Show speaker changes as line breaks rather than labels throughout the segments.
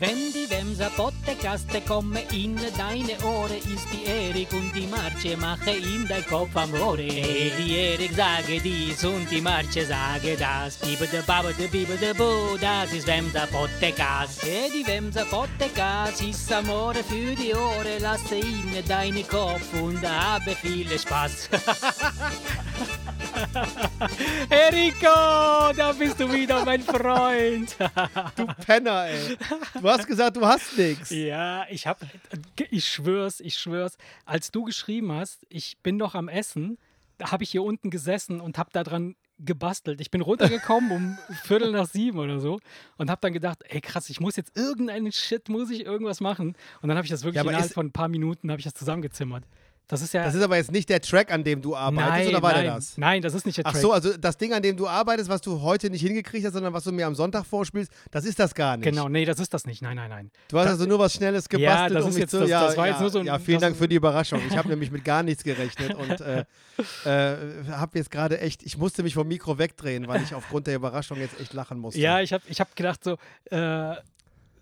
Wenn die Wemser Podcaste kommen in deine Ohren, ist die Erik und die Marce mache in dein Kopf am Rohre. Hey, die Erik sage dies und die Marce sage das. Bibe de Babe de Bibe de Bo, das ist Wemser Podcast. Hey, die Wemser Podcast ist Amore für die Ohren, lasse in deine Kopf und habe viel Spaß. Enrico, da bist du wieder, mein Freund.
Du Penner, ey. Du hast gesagt, du hast nichts.
Ja, ich hab, ich schwör's, ich schwör's. Als du geschrieben hast, ich bin noch am Essen, da habe ich hier unten gesessen und habe da dran gebastelt. Ich bin runtergekommen um Viertel nach sieben oder so und habe dann gedacht, ey krass, ich muss jetzt irgendeinen Shit, muss ich irgendwas machen. Und dann habe ich das wirklich
Ja,
innerhalb von ein paar Minuten habe ich das zusammengezimmert. Das ist ja
Das ist aber jetzt nicht der Track, an dem du arbeitest,
nein,
oder war
nein,
der das?
nein, das ist nicht der
Ach
Track.
so, also das Ding, an dem du arbeitest, was du heute nicht hingekriegt hast, sondern was du mir am Sonntag vorspielst, das ist das gar nicht.
Genau, nee, das ist das nicht. Nein, nein, nein.
Du hast
Das-
also nur was Schnelles
Ja,
gebastelt,
das
um
ist jetzt-
zu...
das-
ja,
das war
ja,
jetzt nur so ein-
ja, vielen Dank für die Überraschung. Ich habe nämlich mit gar nichts gerechnet und äh, äh, habe jetzt gerade echt... Ich musste mich vom Mikro wegdrehen, weil ich aufgrund der Überraschung jetzt echt lachen musste.
Ja, ich habe ich hab gedacht, so, äh,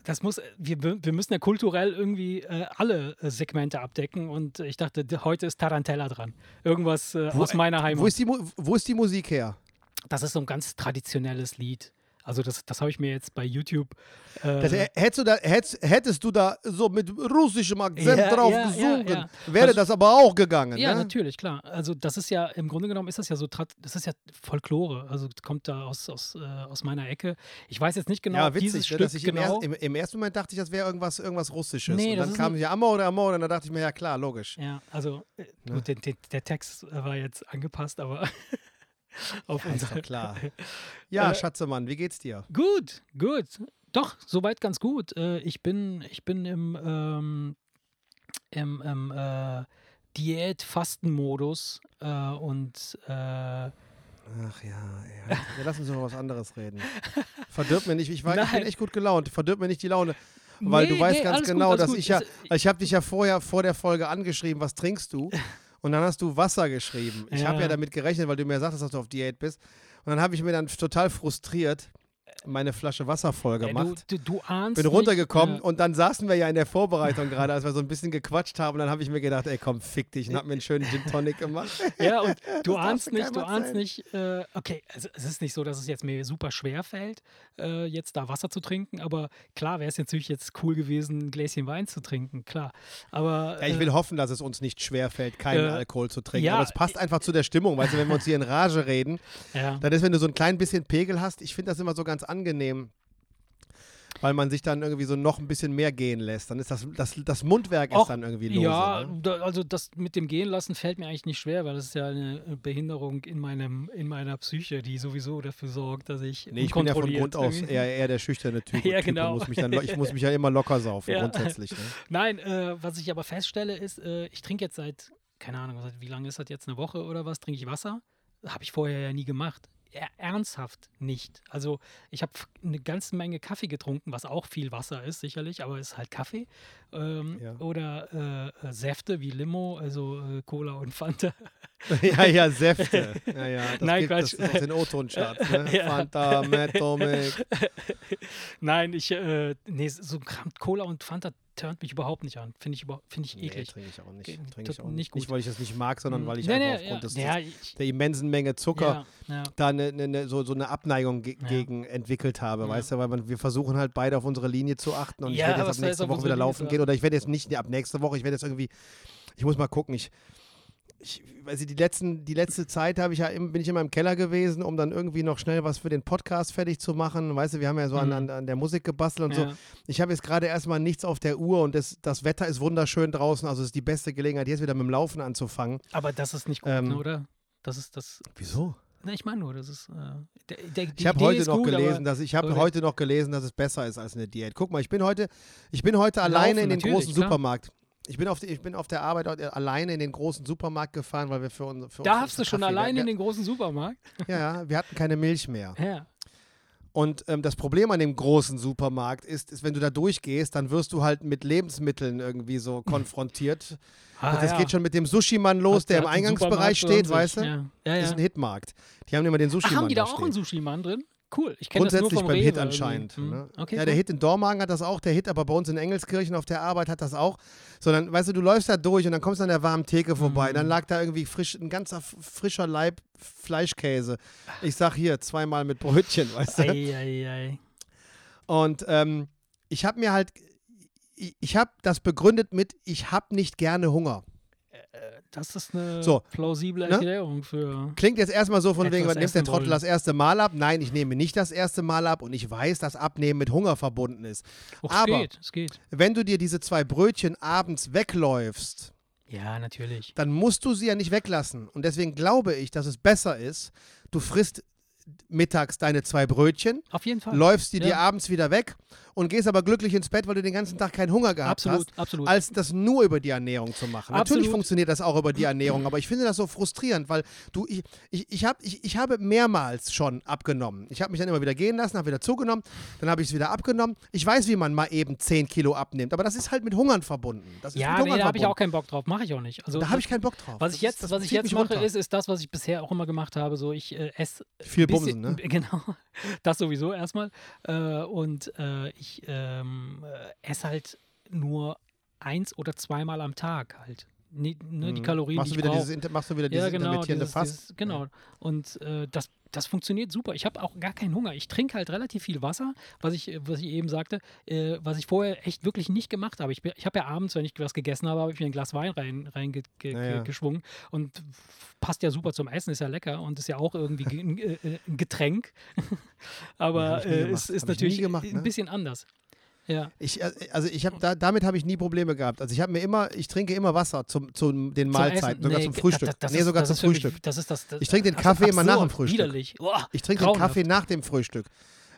das muss, wir, wir müssen ja kulturell irgendwie äh, alle äh, Segmente abdecken und ich dachte, heute ist Tarantella dran. Irgendwas äh, aus meiner Heimat.
Wo ist, die, wo ist die Musik her?
das ist so ein ganz traditionelles Lied. Also das, das habe ich mir jetzt bei YouTube. Äh,
Das, hättest, du da, hättest, hättest du da so mit russischem Akzent
Ja,
drauf
ja, ja,
gesungen,
ja.
wäre
Also-
das aber auch gegangen.
ja,
ne?
natürlich, klar. Also das ist ja, im Grunde genommen ist das ja so, das ist ja Folklore. Also kommt da aus, aus, äh, aus meiner Ecke. Ich weiß jetzt nicht genau,
ja, witzig,
dieses
ne,
Stück
dass ich im,
genau.
er, im, im ersten Moment dachte ich, das wäre irgendwas, irgendwas Russisches.
Nee,
und dann kam ja Amore, Amore, und dann dachte ich mir, ja klar, logisch.
Ja, also äh,
Ne?
gut, der, der Text war jetzt angepasst, aber auf
Ja, ist doch klar. Ja,
Äh,
Schatzemann, wie geht's dir?
Gut, gut. Doch, soweit ganz gut. Äh, ich bin, ich bin im, ähm, im, im äh, Diät-Fasten-Modus äh, und äh,
Ach ja, ey, ja, lass uns über was anderes reden. Verdirb mir nicht, ich, war, ich bin echt gut gelaunt, verdirb mir nicht die Laune. Weil
Nee,
du weißt
nee,
ganz
gut,
genau,
alles
dass
gut.
ich ja, ich habe dich ja vorher vor der Folge angeschrieben, was trinkst du? Und dann hast du Wasser geschrieben. Ich habe
Ja.
ja damit gerechnet, weil du mir sagtest, dass du auf Diät bist. Und dann habe ich mir dann total frustriert meine Flasche Wasser voll
äh, du,
gemacht.
du, du ahnst
bin
nicht,
runtergekommen
äh,
und dann saßen wir ja in der Vorbereitung gerade, als wir so ein bisschen gequatscht haben. Und dann habe ich mir gedacht, ey, komm, fick dich. Und hab mir einen schönen Gin Tonic gemacht.
Ja, und du
darfst
ahnst
du
nicht, du ahnst
erzählen.
nicht, äh, okay, also es ist nicht so, dass es jetzt mir super schwer fällt, äh, jetzt da Wasser zu trinken, aber klar wäre es natürlich jetzt cool gewesen, ein Gläschen Wein zu trinken, klar. Aber
Ja, ich
äh,
will hoffen, dass es uns nicht schwerfällt, keinen
Äh,
Alkohol zu trinken.
ja,
Aber es passt einfach zu der Stimmung. Weißt du, wenn wir uns hier in Rage reden,
ja.
dann ist, wenn du so ein klein bisschen Pegel hast, ich finde das immer so ganz angenehm. Weil man sich dann irgendwie so noch ein bisschen mehr gehen lässt. Dann ist das, das, das Mundwerk ist
Och,
dann irgendwie lose.
Ja,
ne?
da, also das mit dem Gehen lassen fällt mir eigentlich nicht schwer, weil das ist ja eine Behinderung in, meinem, in meiner Psyche, die sowieso dafür sorgt, dass ich
Nee, ich bin ja von Grund aus eher, eher der schüchterne Typ.
Ja, genau.
Muss mich dann, ich muss mich ja immer locker saufen,
Ja.
grundsätzlich. Ne?
Nein, äh, was ich aber feststelle ist, äh, ich trinke jetzt seit, keine Ahnung, wie lange ist das jetzt, eine Woche oder was, trinke ich Wasser. Habe ich vorher ja nie gemacht. Er, ernsthaft nicht. Also ich habe eine ganze Menge Kaffee getrunken, was auch viel Wasser ist, sicherlich, aber es ist halt Kaffee. Ähm,
Ja.
Oder äh, äh, Säfte wie Limo, also äh, Cola und Fanta.
ja, ja, Säfte. Ja, ja, das
Nein,
gibt, das
Quatsch.
ist aus den O-Ton-Charts. Ne?
Ja.
Fanta, Matomic.
Nein, ich, äh, nee, so Cola und Fanta turnt mich überhaupt nicht an. Finde ich, finde ich
Nee,
eklig.
trinke ich auch nicht. Trinke ich auch
nicht gut.
Nicht, weil ich das nicht mag, sondern weil ich
Nee,
einfach
nee,
aufgrund
ja,
des, des, der immensen Menge Zucker
ja, ja.
da eine, eine, eine, so, so eine Abneigung ge gegen entwickelt habe, weißt du, weil man, wir versuchen halt beide auf unsere Linie zu achten und ich werde jetzt ab nächste Woche wieder
Linie
laufen gehen oder ich werde jetzt nicht nee, ab nächste Woche, ich werde jetzt irgendwie, ich muss mal gucken, ich, ich weiß nicht, die, letzten, die letzte Zeit habe ich ja bin ich immer im Keller gewesen, um dann irgendwie noch schnell was für den Podcast fertig zu machen. Weißt du, wir haben ja so an,
Mhm.
an, an der Musik gebastelt und so.
Ja.
Ich habe jetzt gerade erstmal nichts auf der Uhr und das, das Wetter ist wunderschön draußen, also es ist die beste Gelegenheit, jetzt wieder mit dem Laufen anzufangen.
Aber das ist nicht gut,
Ähm,
ne, oder? Das ist das.
Wieso?
Na, ich meine nur, das ist. Äh, der, der,
Ich habe heute noch
gut,
gelesen, dass ich habe heute noch gelesen, dass es besser ist als eine Diät. Guck mal, ich bin heute, ich bin heute alleine in den großen
klar.
Supermarkt. Ich bin auf, die, ich bin auf der Arbeit alleine in den großen Supermarkt gefahren, weil wir für, uns, für
Darfst
uns
du schon
Kaffee-
allein
wir,
in den großen Supermarkt?
Ja, wir hatten keine Milch mehr.
Ja.
Und ähm, das Problem an dem großen Supermarkt ist, ist, wenn du da durchgehst, dann wirst du halt mit Lebensmitteln irgendwie so konfrontiert.
Ah,
das
ja.
geht schon mit dem Sushi-Mann los,
Hat-
der im Eingangsbereich steht, weißt du?
Ja, ja.
Ist
ja.
ein Hitmarkt. Die haben immer den Sushi-Mann
haben die da
da
auch einen Sushi-Mann drin? Cool. Ich kenne das nur
Grundsätzlich
vom
beim
Rewe
Hit
irgendwie.
anscheinend.
Hm.
Ne?
Okay,
ja, der
cool.
Hit in Dormagen hat das auch, der Hit aber bei uns in Engelskirchen auf der Arbeit hat das auch. Sondern, weißt du, du läufst da durch und dann kommst du an der warmen Theke vorbei.
Mhm.
Dann lag da irgendwie frisch, ein ganzer frischer Leib Fleischkäse. Ich sag hier, zweimal mit Brötchen, weißt du?
Ei, ei, ei.
Und ähm, ich habe mir halt, ich, ich habe das begründet mit, ich habe nicht gerne Hunger.
Das ist eine
So,
plausible
ne?
Erklärung für.
Klingt jetzt erstmal so von wegen, was nimmt der Trottel das erste Mal ab? Nein, ich nehme nicht das erste Mal ab und ich weiß, dass Abnehmen mit Hunger verbunden ist.
Oh,
Aber-
es geht, es geht.
Wenn du dir diese zwei Brötchen abends wegläufst,
Ja, natürlich.
dann musst du sie ja nicht weglassen. Und deswegen glaube ich, dass es besser ist, du frisst mittags deine zwei Brötchen,
Auf jeden Fall.
läufst die
Ja.
dir abends wieder weg und gehst aber glücklich ins Bett, weil du den ganzen Tag keinen Hunger gehabt
absolut,
hast.
absolut.
als das nur über die Ernährung zu machen. Natürlich
Absolut.
funktioniert das auch über die Ernährung, aber ich finde das so frustrierend, weil du, ich, ich, ich, hab, ich, ich habe mehrmals schon abgenommen. Ich habe mich dann immer wieder gehen lassen, habe wieder zugenommen, dann habe ich es wieder abgenommen. Ich weiß, wie man mal eben 10 Kilo abnimmt, aber das ist halt mit Hungern verbunden. Das ist
ja,
mit
nee,
Hungern
da habe ich auch keinen Bock drauf. Mache ich auch nicht. Also,
da habe ich keinen Bock drauf.
Was
Das
ich jetzt,
ist, das
was ich jetzt mache,
runter.
ist, ist das, was ich bisher auch immer gemacht habe. So, ich äh, esse
Viel
bisschen-
Bumsen, ne?
Genau, das sowieso erstmal. Äh, und äh, ich ähm, äh, esse halt nur eins oder zweimal am Tag halt. Nie, ne, Die
Mhm.
Kalorien,
machst
die
du wieder
brauche.
dieses, machst du wieder dieses
Ja, genau.
intermittierende
Dieses,
Fass?
dieses, genau. Und äh, das, das funktioniert super. Ich habe auch gar keinen Hunger. Ich trinke halt relativ viel Wasser, was ich, was ich eben sagte, äh, was ich vorher echt wirklich nicht gemacht habe. Ich, ich habe ja abends, wenn ich was gegessen habe, habe ich mir ein Glas Wein rein, rein ge, ge,
Ja, ja.
geschwungen und passt ja super zum Essen, ist ja lecker und ist ja auch irgendwie ge- ein, äh, äh, ein Getränk. Aber
nie
äh, es ist
nie
natürlich
gemacht,
ein
ne?
bisschen anders. Ja.
Ich, äh, also ich habe da, damit habe ich nie Probleme gehabt. Also ich habe mir immer, ich trinke immer Wasser zum, zum den Mahlzeiten, sogar
Nee,
zum Frühstück.
Das, das
nee,
ist,
sogar
das
zum
für mich-
Frühstück.
Das ist das, das
Ich trinke den Kaffee immer nach dem
absurd,
Frühstück.
Widerlich. Boah,
Ich trinke den. Kaffee nach dem Frühstück.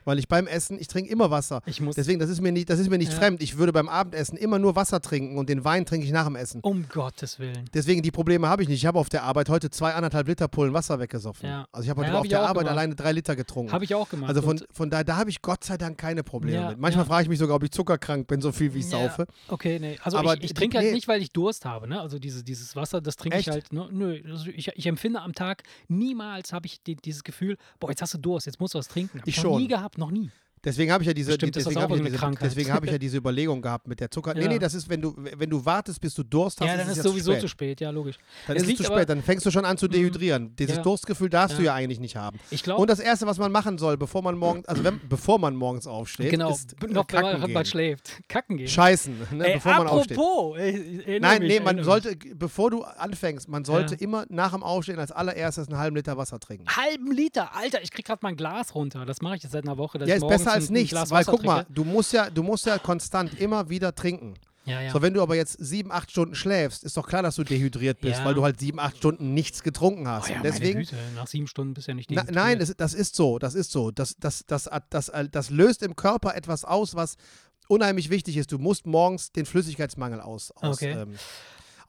Weil ich beim Essen, ich trinke immer Wasser.
Ich muss,
Deswegen, das ist mir nicht, das ist mir nicht
Ja.
fremd. Ich würde beim Abendessen immer nur Wasser trinken und den Wein trinke ich nach dem Essen.
um Gottes Willen.
Deswegen, die Probleme habe ich nicht. Ich habe auf der Arbeit heute zwei, anderthalb Liter Pullen Wasser weggesoffen.
Ja.
Also ich habe heute
Ja, hab
auf der Arbeit
gemacht.
alleine drei Liter getrunken.
Habe ich auch gemacht.
also von, von daher, da habe ich Gott sei Dank keine Probleme mit. Manchmal frage ich mich sogar, ob ich zuckerkrank bin, so viel wie ich saufe.
Okay, nee. Also
Aber
ich, ich trinke halt
nee.
nicht, weil ich Durst habe. Ne? Also diese, dieses Wasser, das trinke ich halt. Ne? Nö, also ich, ich empfinde am Tag niemals habe ich die, dieses Gefühl, boah, jetzt hast du Durst, jetzt musst du was trinken. Hab
Ich schon.
nie gehabt, noch nie.
Deswegen habe ich ja diese,
Bestimmt das
deswegen habe ich, ja diese, deswegen habe ich ja diese Überlegung gehabt mit der Zucker. Nee,
Ja.
nee, das ist, wenn du, wenn du wartest, bis du Durst hast,
ja, dann
ist es
sowieso
zu
zu
spät.
spät, ja, logisch.
Dann
Es
ist es zu spät, dann fängst du schon an zu
Mhm.
dehydrieren. Dieses
Ja.
Durstgefühl darfst du
Ja.
eigentlich nicht haben.
Ich glaube,
Und das Erste, was man machen soll, bevor man morgens, also wenn, bevor man morgens aufsteht,
genau,
ist
b-
äh,
noch wenn
kacken
man, schläft. Kacken gehen.
Scheißen, ne,
Ey,
bevor man aufsteht.
apropos, ey, ich
Nein,
mich,
nee, man sollte, bevor du anfängst, man sollte immer nach dem Aufstehen als allererstes einen halben Liter Wasser trinken.
Halben Liter, Alter, ich krieg gerade mein Glas runter. Das mache ich jetzt seit einer Woche.
Ja, ist besser als nichts, weil guck mal, du musst ja, du musst ja konstant immer wieder trinken.
Ja, ja.
So, wenn du aber jetzt sieben, acht Stunden schläfst, ist doch klar, dass du dehydriert bist,
Ja.
weil du halt sieben, acht Stunden nichts getrunken hast.
oh ja,
deswegen,
Güte, nach sieben Stunden bist du ja nicht
na,
dehydriert.
nein, das, das ist so, das ist so. Das, das, das, das, das, das löst im Körper etwas aus, was unheimlich wichtig ist. Du musst morgens den Flüssigkeitsmangel aus, aus,
Okay.
ähm,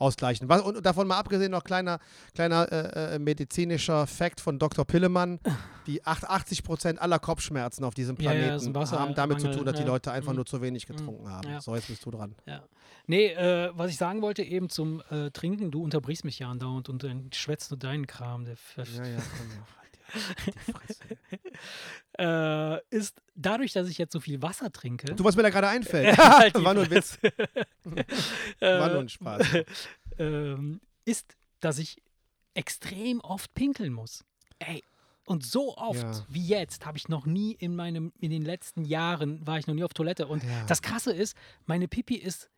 ausgleichen. Was, und davon mal abgesehen noch kleiner, kleiner äh, äh, medizinischer Fact von Dr. Pillemann. Die 80 Prozent aller Kopfschmerzen auf diesem
Ja, ja,
Planeten
ein Wasser-
haben damit zu tun, dass die
ja.
Leute einfach
Mhm.
nur zu wenig getrunken haben.
ja.
So, jetzt bist du dran.
Ja. Nee, äh, was ich sagen wollte eben zum äh, Trinken, du unterbrichst mich ja andauernd und dann schwätzt du deinen Kram, der
Ja, ja, komm,
äh, ist dadurch, dass ich jetzt so viel Wasser trinke.
Du, was mir da gerade einfällt.
Halt
War nur ein Witz.
äh,
War nur ein Spaß.
ähm, ist, dass ich extrem oft pinkeln muss. Ey, und so oft
Ja.
wie jetzt habe ich noch nie in meinem, in den letzten Jahren war ich noch nie auf Toilette. Und
Ja.
das Krasse ist, meine Pipi ist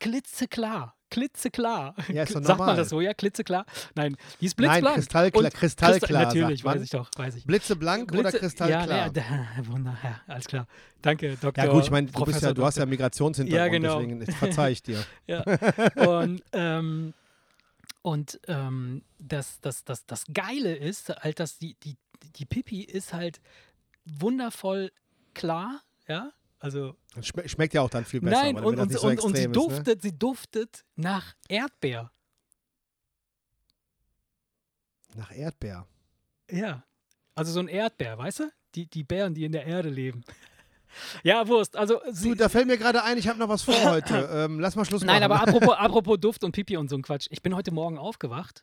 klitzeklar. Klitzeklar.
Ja, ist doch
Sagt man das so, ja? Klitzeklar? Nein, die ist
Nein,
blitzblank.
kristallklar,
Und
kristallklar,
Christ- Natürlich, weiß ich doch, weiß ich.
Blitzeblank oder
Blitze-
kristallklar?
Ja, ja, wunder, ja, alles klar. Danke, Dr.
Ja gut, ich meine, du, ja, du hast ja
Doktor.
Migrationshintergrund,
Ja, genau.
deswegen verzeih ich dir.
Ja. Und, ähm, und ähm, das, das, das, das Geile ist halt, dass die, die, die Pipi ist halt wundervoll klar, ja. Also
Schme schmeckt ja auch dann viel besser,
nein, und, und,
so
und, und sie
ist, ne?
duftet, sie duftet nach Erdbeer.
Nach Erdbeer.
Ja. Also so ein Erdbeer, weißt du? Die, die Bären, die in der Erde leben. Ja, Wurst. Also sie,
Du, da fällt mir gerade ein, ich habe noch was vor heute. Ähm, lass mal Schluss
Nein,
machen.
aber apropos, apropos Duft und Pipi und so ein Quatsch. Ich bin heute Morgen aufgewacht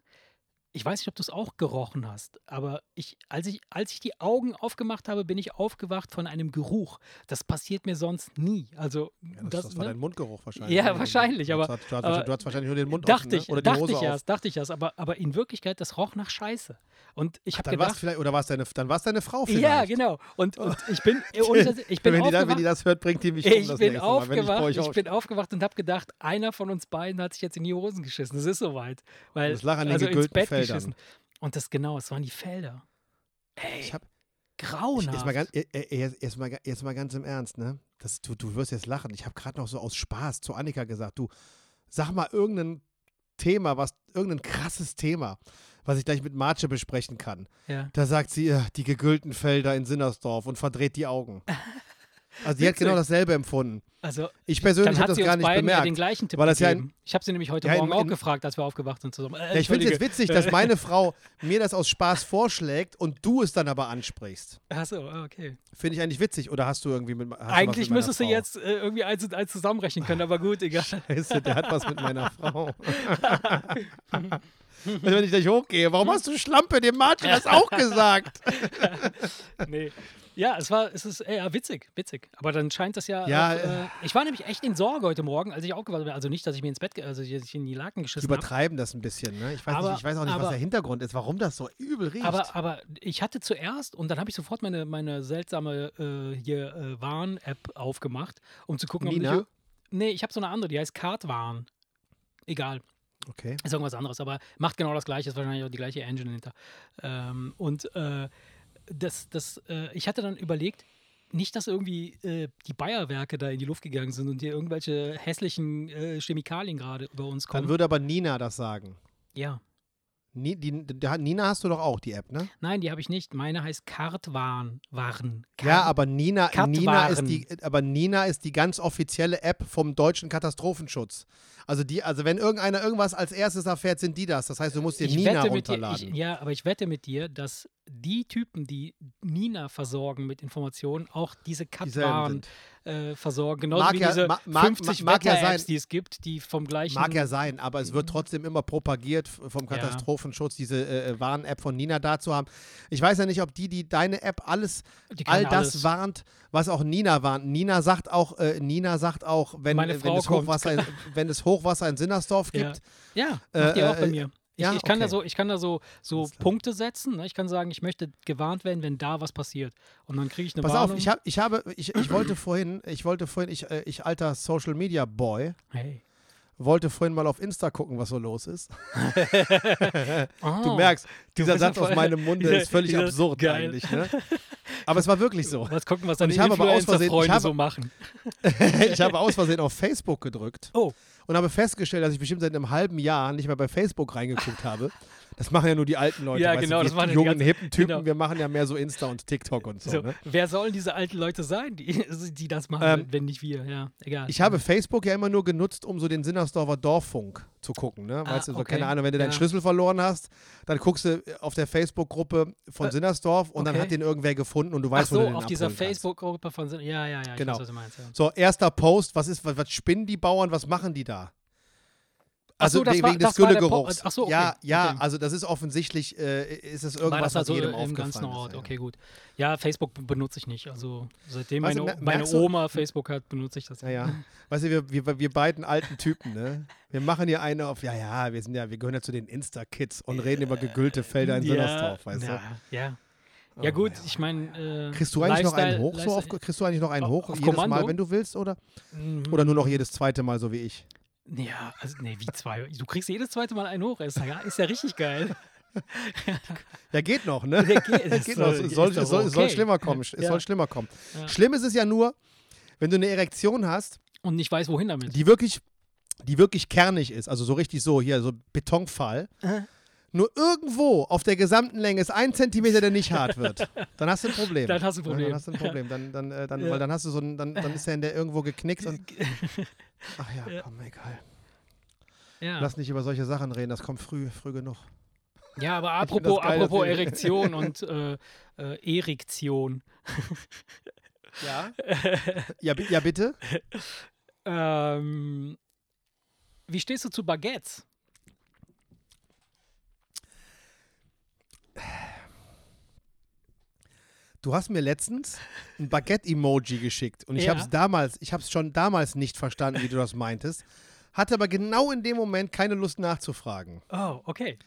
ich weiß nicht, ob du es auch gerochen hast, aber ich, als ich, als ich die Augen aufgemacht habe, bin ich aufgewacht von einem Geruch. Das passiert mir sonst nie. Also
Ja, das,
das,
das war
ne?
dein Mundgeruch wahrscheinlich.
Ja,
ne?
wahrscheinlich,
Du
aber-
hast- Du hast,
aber
du hast wahrscheinlich nur den Mund
dachte
offen,
ich,
ne? oder die
dachte
Hose
ich
auf.
erst, dachte ich erst, aber, aber in Wirklichkeit, das roch nach Scheiße. Und ich habe
dann war's
gedacht,
vielleicht, oder war es deine, dann war's deine Frau vielleicht.
ja, genau. Und, und ich bin, Scheiß, ich bin
wenn, die wenn die das hört, bringt die mich um
Ich
das
bin
ich
aufgewacht, ich,
auf-
bin aufgewacht und habe gedacht, einer von uns beiden hat sich jetzt in die Hosen geschissen. Es ist soweit. Weil,
Das lag an den
also ins Bett
Feldern.
geschissen. Und das genau, es waren die Felder. Ey,
Ich hab, ich,
grauenhaft.
jetzt, mal ganz, äh, äh, jetzt, jetzt, mal, jetzt mal ganz im Ernst, ne? Das, du, du wirst jetzt lachen. Ich habe gerade noch so aus Spaß zu Annika gesagt, du, sag mal irgendein Thema, was, irgendein krasses Thema, was ich gleich mit Marce besprechen kann.
ja.
Da sagt sie, äh, die gegüllten Felder in Sinnersdorf und verdreht die Augen. Also die hat genau dasselbe empfunden.
Also,
Ich persönlich habe das gar nicht
ja
bemerkt.
Tipp
weil das ja ein-
ich habe sie nämlich heute
Ja, in-
Morgen auch
in-
gefragt, als wir aufgewacht sind zusammen. Äh,
Ja, ich finde es jetzt witzig, dass meine Frau mir das aus Spaß vorschlägt und du es dann aber ansprichst.
Achso, okay.
Finde ich eigentlich witzig. Oder hast du irgendwie mit du
Eigentlich
mit
müsstest du
Frau?
jetzt äh, irgendwie eins und eins zusammenrechnen können, aber gut, egal.
Scheiße, der hat was mit meiner Frau. Wenn ich gleich hochgehe, warum hast du Schlampe dem Martin das auch gesagt?
nee. Ja, es war, es ist äh, ja, witzig, witzig. Aber dann scheint das ja.
Ja,
auch, äh, ich war nämlich echt in Sorge heute Morgen, als ich aufgewacht bin. Also nicht, dass ich mir ins Bett, also dass ich in die Laken geschissen habe.
übertreiben das ein bisschen, ne? Ich weiß,
Aber-
nicht, ich weiß auch nicht, was
aber-
der Hintergrund ist, warum das so übel riecht.
Aber, aber ich hatte zuerst und dann habe ich sofort meine, meine seltsame äh, hier äh, Warn-App aufgemacht, um zu gucken,
Nina?
ob ich. Nee, ich habe so eine andere, die heißt Kartwarn. Egal,
okay.
ist irgendwas anderes, aber macht genau das gleiche, ist wahrscheinlich auch die gleiche Engine hinter. Ähm, und äh, das, das, äh, ich hatte dann überlegt, nicht, dass irgendwie äh, die Bayer-Werke da in die Luft gegangen sind und hier irgendwelche hässlichen äh, Chemikalien gerade über uns
Dann
kommen.
würde aber Nina das sagen.
ja.
Die, die, Nina hast du doch auch, die App, ne?
Nein, die habe ich nicht. Meine heißt Kartwarn. Warn.
Ja,
Kart-
aber Nina,
Katwaren.
Nina ist die, aber Nina ist die ganz offizielle App vom deutschen Katastrophenschutz. Also die, also wenn irgendeiner irgendwas als erstes erfährt, sind die das. Das heißt, du musst dir
ich
Nina
mit dir,
runterladen.
ich, ja, aber ich wette mit dir, dass die Typen, die Nina versorgen mit Informationen, auch diese
sind.
Äh, versorgen. Genauso
Mag
wie
ja-
diese
ma- mag-
50
mag ja
Wetter-Apps,
sein.
die es gibt, die vom gleichen.
Mag ja sein, aber es wird trotzdem immer propagiert vom
Ja.
Katastrophenschutz, diese äh, Warn-App von Nina da zu haben. Ich weiß ja nicht, ob die, die deine App alles, all das
alles.
warnt, was auch Nina warnt. Nina sagt auch, äh, Nina sagt auch, wenn, äh, wenn, es. Hochwasser in, wenn es Hochwasser in Sinnersdorf
Ja.
gibt,
Ja, macht die
Äh,
auch bei
äh,
mir. Ich,
ja,
ich kann da
okay.
so, ich kann da so, so. Punkte setzen. Ne? Ich kann sagen, ich möchte gewarnt werden, wenn da was passiert. Und dann kriege ich eine
Pass
Warnung.
auf, ich, hab, ich habe, ich, ich wollte vorhin, ich wollte vorhin, ich, äh, ich alter Social Media Boy,
hey.
Wollte vorhin mal auf Insta gucken, was so los ist.
Oh,
Du merkst, dieser Satz aus meinem Munde
dieser-
ist völlig absurd
geil.
eigentlich. Ne? Aber es war wirklich so.
Was gucken, was deine
ich habe aber aus Versehen- ich habe-
so machen.
ich habe aus Versehen auf Facebook gedrückt
Oh,
und habe festgestellt, dass ich bestimmt seit einem halben Jahr nicht mehr bei Facebook reingeguckt habe. Das machen ja nur die alten Leute.
Ja, genau,
du,
das
die
machen die
jungen, hippen Typen.
genau.
Wir machen ja mehr so Insta und TikTok und so.
so.
Ne?
Wer sollen diese alten Leute sein, die, die das machen,
Ähm,
wenn nicht wir? Ja, egal.
Ich habe Facebook ja immer nur genutzt, um so den Sinnersdorfer Dorffunk zu gucken. Ne?
Ah,
Weißt du, so,
okay.
keine Ahnung, wenn du deinen
Ja.
Schlüssel verloren hast, dann guckst du auf der Facebook-Gruppe von
Äh,
Sinnersdorf und dann
okay.
hat den irgendwer gefunden und du
Ach
weißt, wo
so,
du den
auf dieser. Facebook-Gruppe von. Sin- Ja, ja, ja. Ich
Genau.
weiß, was du meinst, ja.
So, erster Post, was ist, was, was spinnen die Bauern, was machen die da?
So,
Also
das
wegen,
war-
des
das war
Güllegeruchs.
Ach so, okay,
Ja, ja,
okay.
also das ist offensichtlich, äh, ist es
War
irgendwas,
das
was
also
jedem
im ganzen Ort?
ist. ja.
Okay, gut. Ja, Facebook be- benutze ich nicht. Also seitdem
Weißt du,
meine,
mer-
meine
du-
Oma Facebook hat, benutze ich das.
Ja, ja. Weißt du, wir, wir, wir beiden alten Typen, ne? Wir machen hier eine auf, ja, ja, wir sind ja, wir gehören ja zu den Insta-Kids und reden über gegüllte Felder in Sinnersdorf, weißt
ja,
du?
Ja,
Oh,
ja gut,
ja.
ich meine. Äh,
Kriegst du eigentlich noch einen
Lifestyle-
hoch? So auf,
Lifestyle-
kriegst du eigentlich noch einen
Auf-
hoch
auf
jedes Mal,
Kommando?
wenn du willst, oder?
Mhm.
Oder nur noch jedes zweite Mal, so wie ich?
Ja, also, nee, wie zwei. Du kriegst jedes zweite Mal einen hoch. Ist ja, ist ja richtig geil.
Ja, geht noch, ne?
Der geht, das
geht noch. Es soll, soll, schlimmer kommen. Es
Ja.
soll schlimmer kommen.
Ja.
Schlimm ist es ja nur, wenn du eine Erektion hast,
Und nicht weiß, wohin damit.
die wirklich, die wirklich kernig ist, also so richtig so, hier, so Betonfall.
Äh.
Nur irgendwo auf der gesamten Länge ist ein Zentimeter, der nicht hart wird. Dann hast du ein Problem.
Dann hast du ein Problem.
Dann hast du ein Problem. Dann, dann, äh, dann,
Ja.
Weil dann hast du so ein, dann, dann ist der in der irgendwo geknickt und. Ach ja, komm, egal.
Ja.
Lass nicht über solche Sachen reden, das kommt früh, früh genug.
ja, aber apropos,
geil,
apropos Erektion und äh, äh, Erektion.
Ja? ja, ja, bitte?
Ähm, wie stehst du zu Baguettes?
Du hast mir letztens ein Baguette-Emoji geschickt und ich
Ja.
habe es damals, ich habe es schon damals nicht verstanden, wie du das meintest, hatte aber genau in dem Moment keine Lust nachzufragen.
Oh, okay.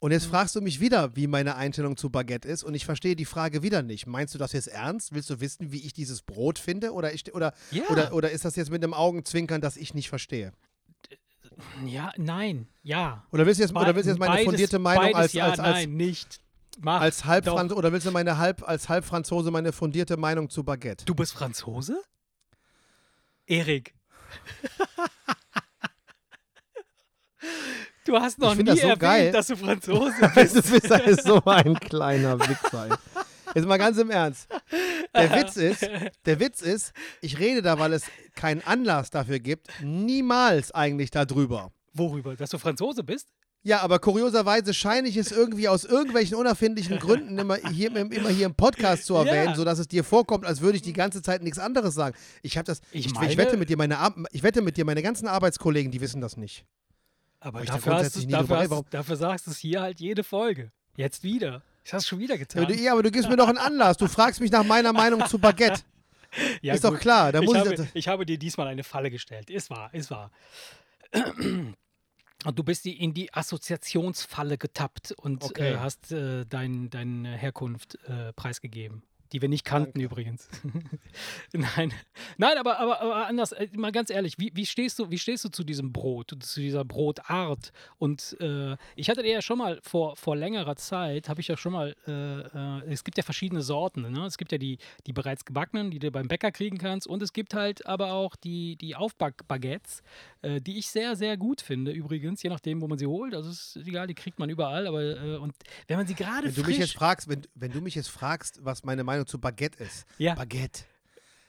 Und jetzt fragst du mich wieder, wie meine Einstellung zu Baguette ist und ich verstehe die Frage wieder nicht. Meinst du das jetzt ernst? Willst du wissen, wie ich dieses Brot finde oder, ich, oder,
Ja.
oder, oder ist das jetzt mit einem Augenzwinkern, das ich nicht verstehe?
Ja, nein, ja.
Oder willst du jetzt, oder willst du jetzt meine
Beides-
fundierte Meinung
beides
als,
ja,
als, als,
nein, nicht. Mach
als halb
doch.
Franz oder willst du meine halb als Halbfranzose meine fundierte Meinung zu Baguette?
Du bist Franzose? Erik. Du hast noch
Ich
nie
das so
erwähnt,
geil.
dass du Franzose
du
bist.
bist halt so ein kleiner Wichser. Jetzt mal ganz im Ernst. Der Witz ist, der Witz ist, ich rede da, weil es keinen Anlass dafür gibt, niemals eigentlich darüber.
Worüber? Dass du Franzose bist?
Ja, aber kurioserweise scheine ich es irgendwie aus irgendwelchen unerfindlichen Gründen immer hier, immer hier im Podcast zu erwähnen,
Ja.
sodass es dir vorkommt, als würde ich die ganze Zeit nichts anderes sagen. Ich habe das,
Ich
ich, ich,
meine-
wette mit dir, meine, ich wette mit dir, meine ganzen Arbeitskollegen, die wissen das nicht.
Aber
ich da
dafür, hast du, dafür, hast, dafür sagst du es hier halt jede Folge. Jetzt wieder. Ich hast schon wieder
Ja,
getan.
aber, du, ja, aber du gibst mir doch einen Anlass. Du fragst mich nach meiner Meinung zu Baguette.
Ja,
ist doch
gut.
klar. Da
ich,
muss ich,
habe,
das-
ich habe dir diesmal eine Falle gestellt. Ist wahr, ist wahr. Und du bist die, in die Assoziationsfalle getappt und
Okay.
äh, hast äh, dein, deine Herkunft äh, preisgegeben. Die wir nicht kannten übrigens. Nein. Nein, aber, aber, aber anders, äh, mal ganz ehrlich, wie, wie, stehst du, wie stehst du zu diesem Brot, zu dieser Brotart? Und äh, ich hatte dir ja schon mal vor, vor längerer Zeit, habe ich ja schon mal, äh, äh, es gibt ja verschiedene Sorten. Ne? Es gibt ja die, die bereits gebackenen, die du beim Bäcker kriegen kannst. Und es gibt halt aber auch die, die Aufbackbaguettes, äh, die ich sehr, sehr gut finde übrigens, je nachdem, wo man sie holt. Also ist egal, die kriegt man überall. Aber äh, und wenn man sie gerade
wenn du
frisch...
mich jetzt fragst, wenn, wenn du mich jetzt fragst, was meine Meinung zu Baguette ist,
ja,
Baguette,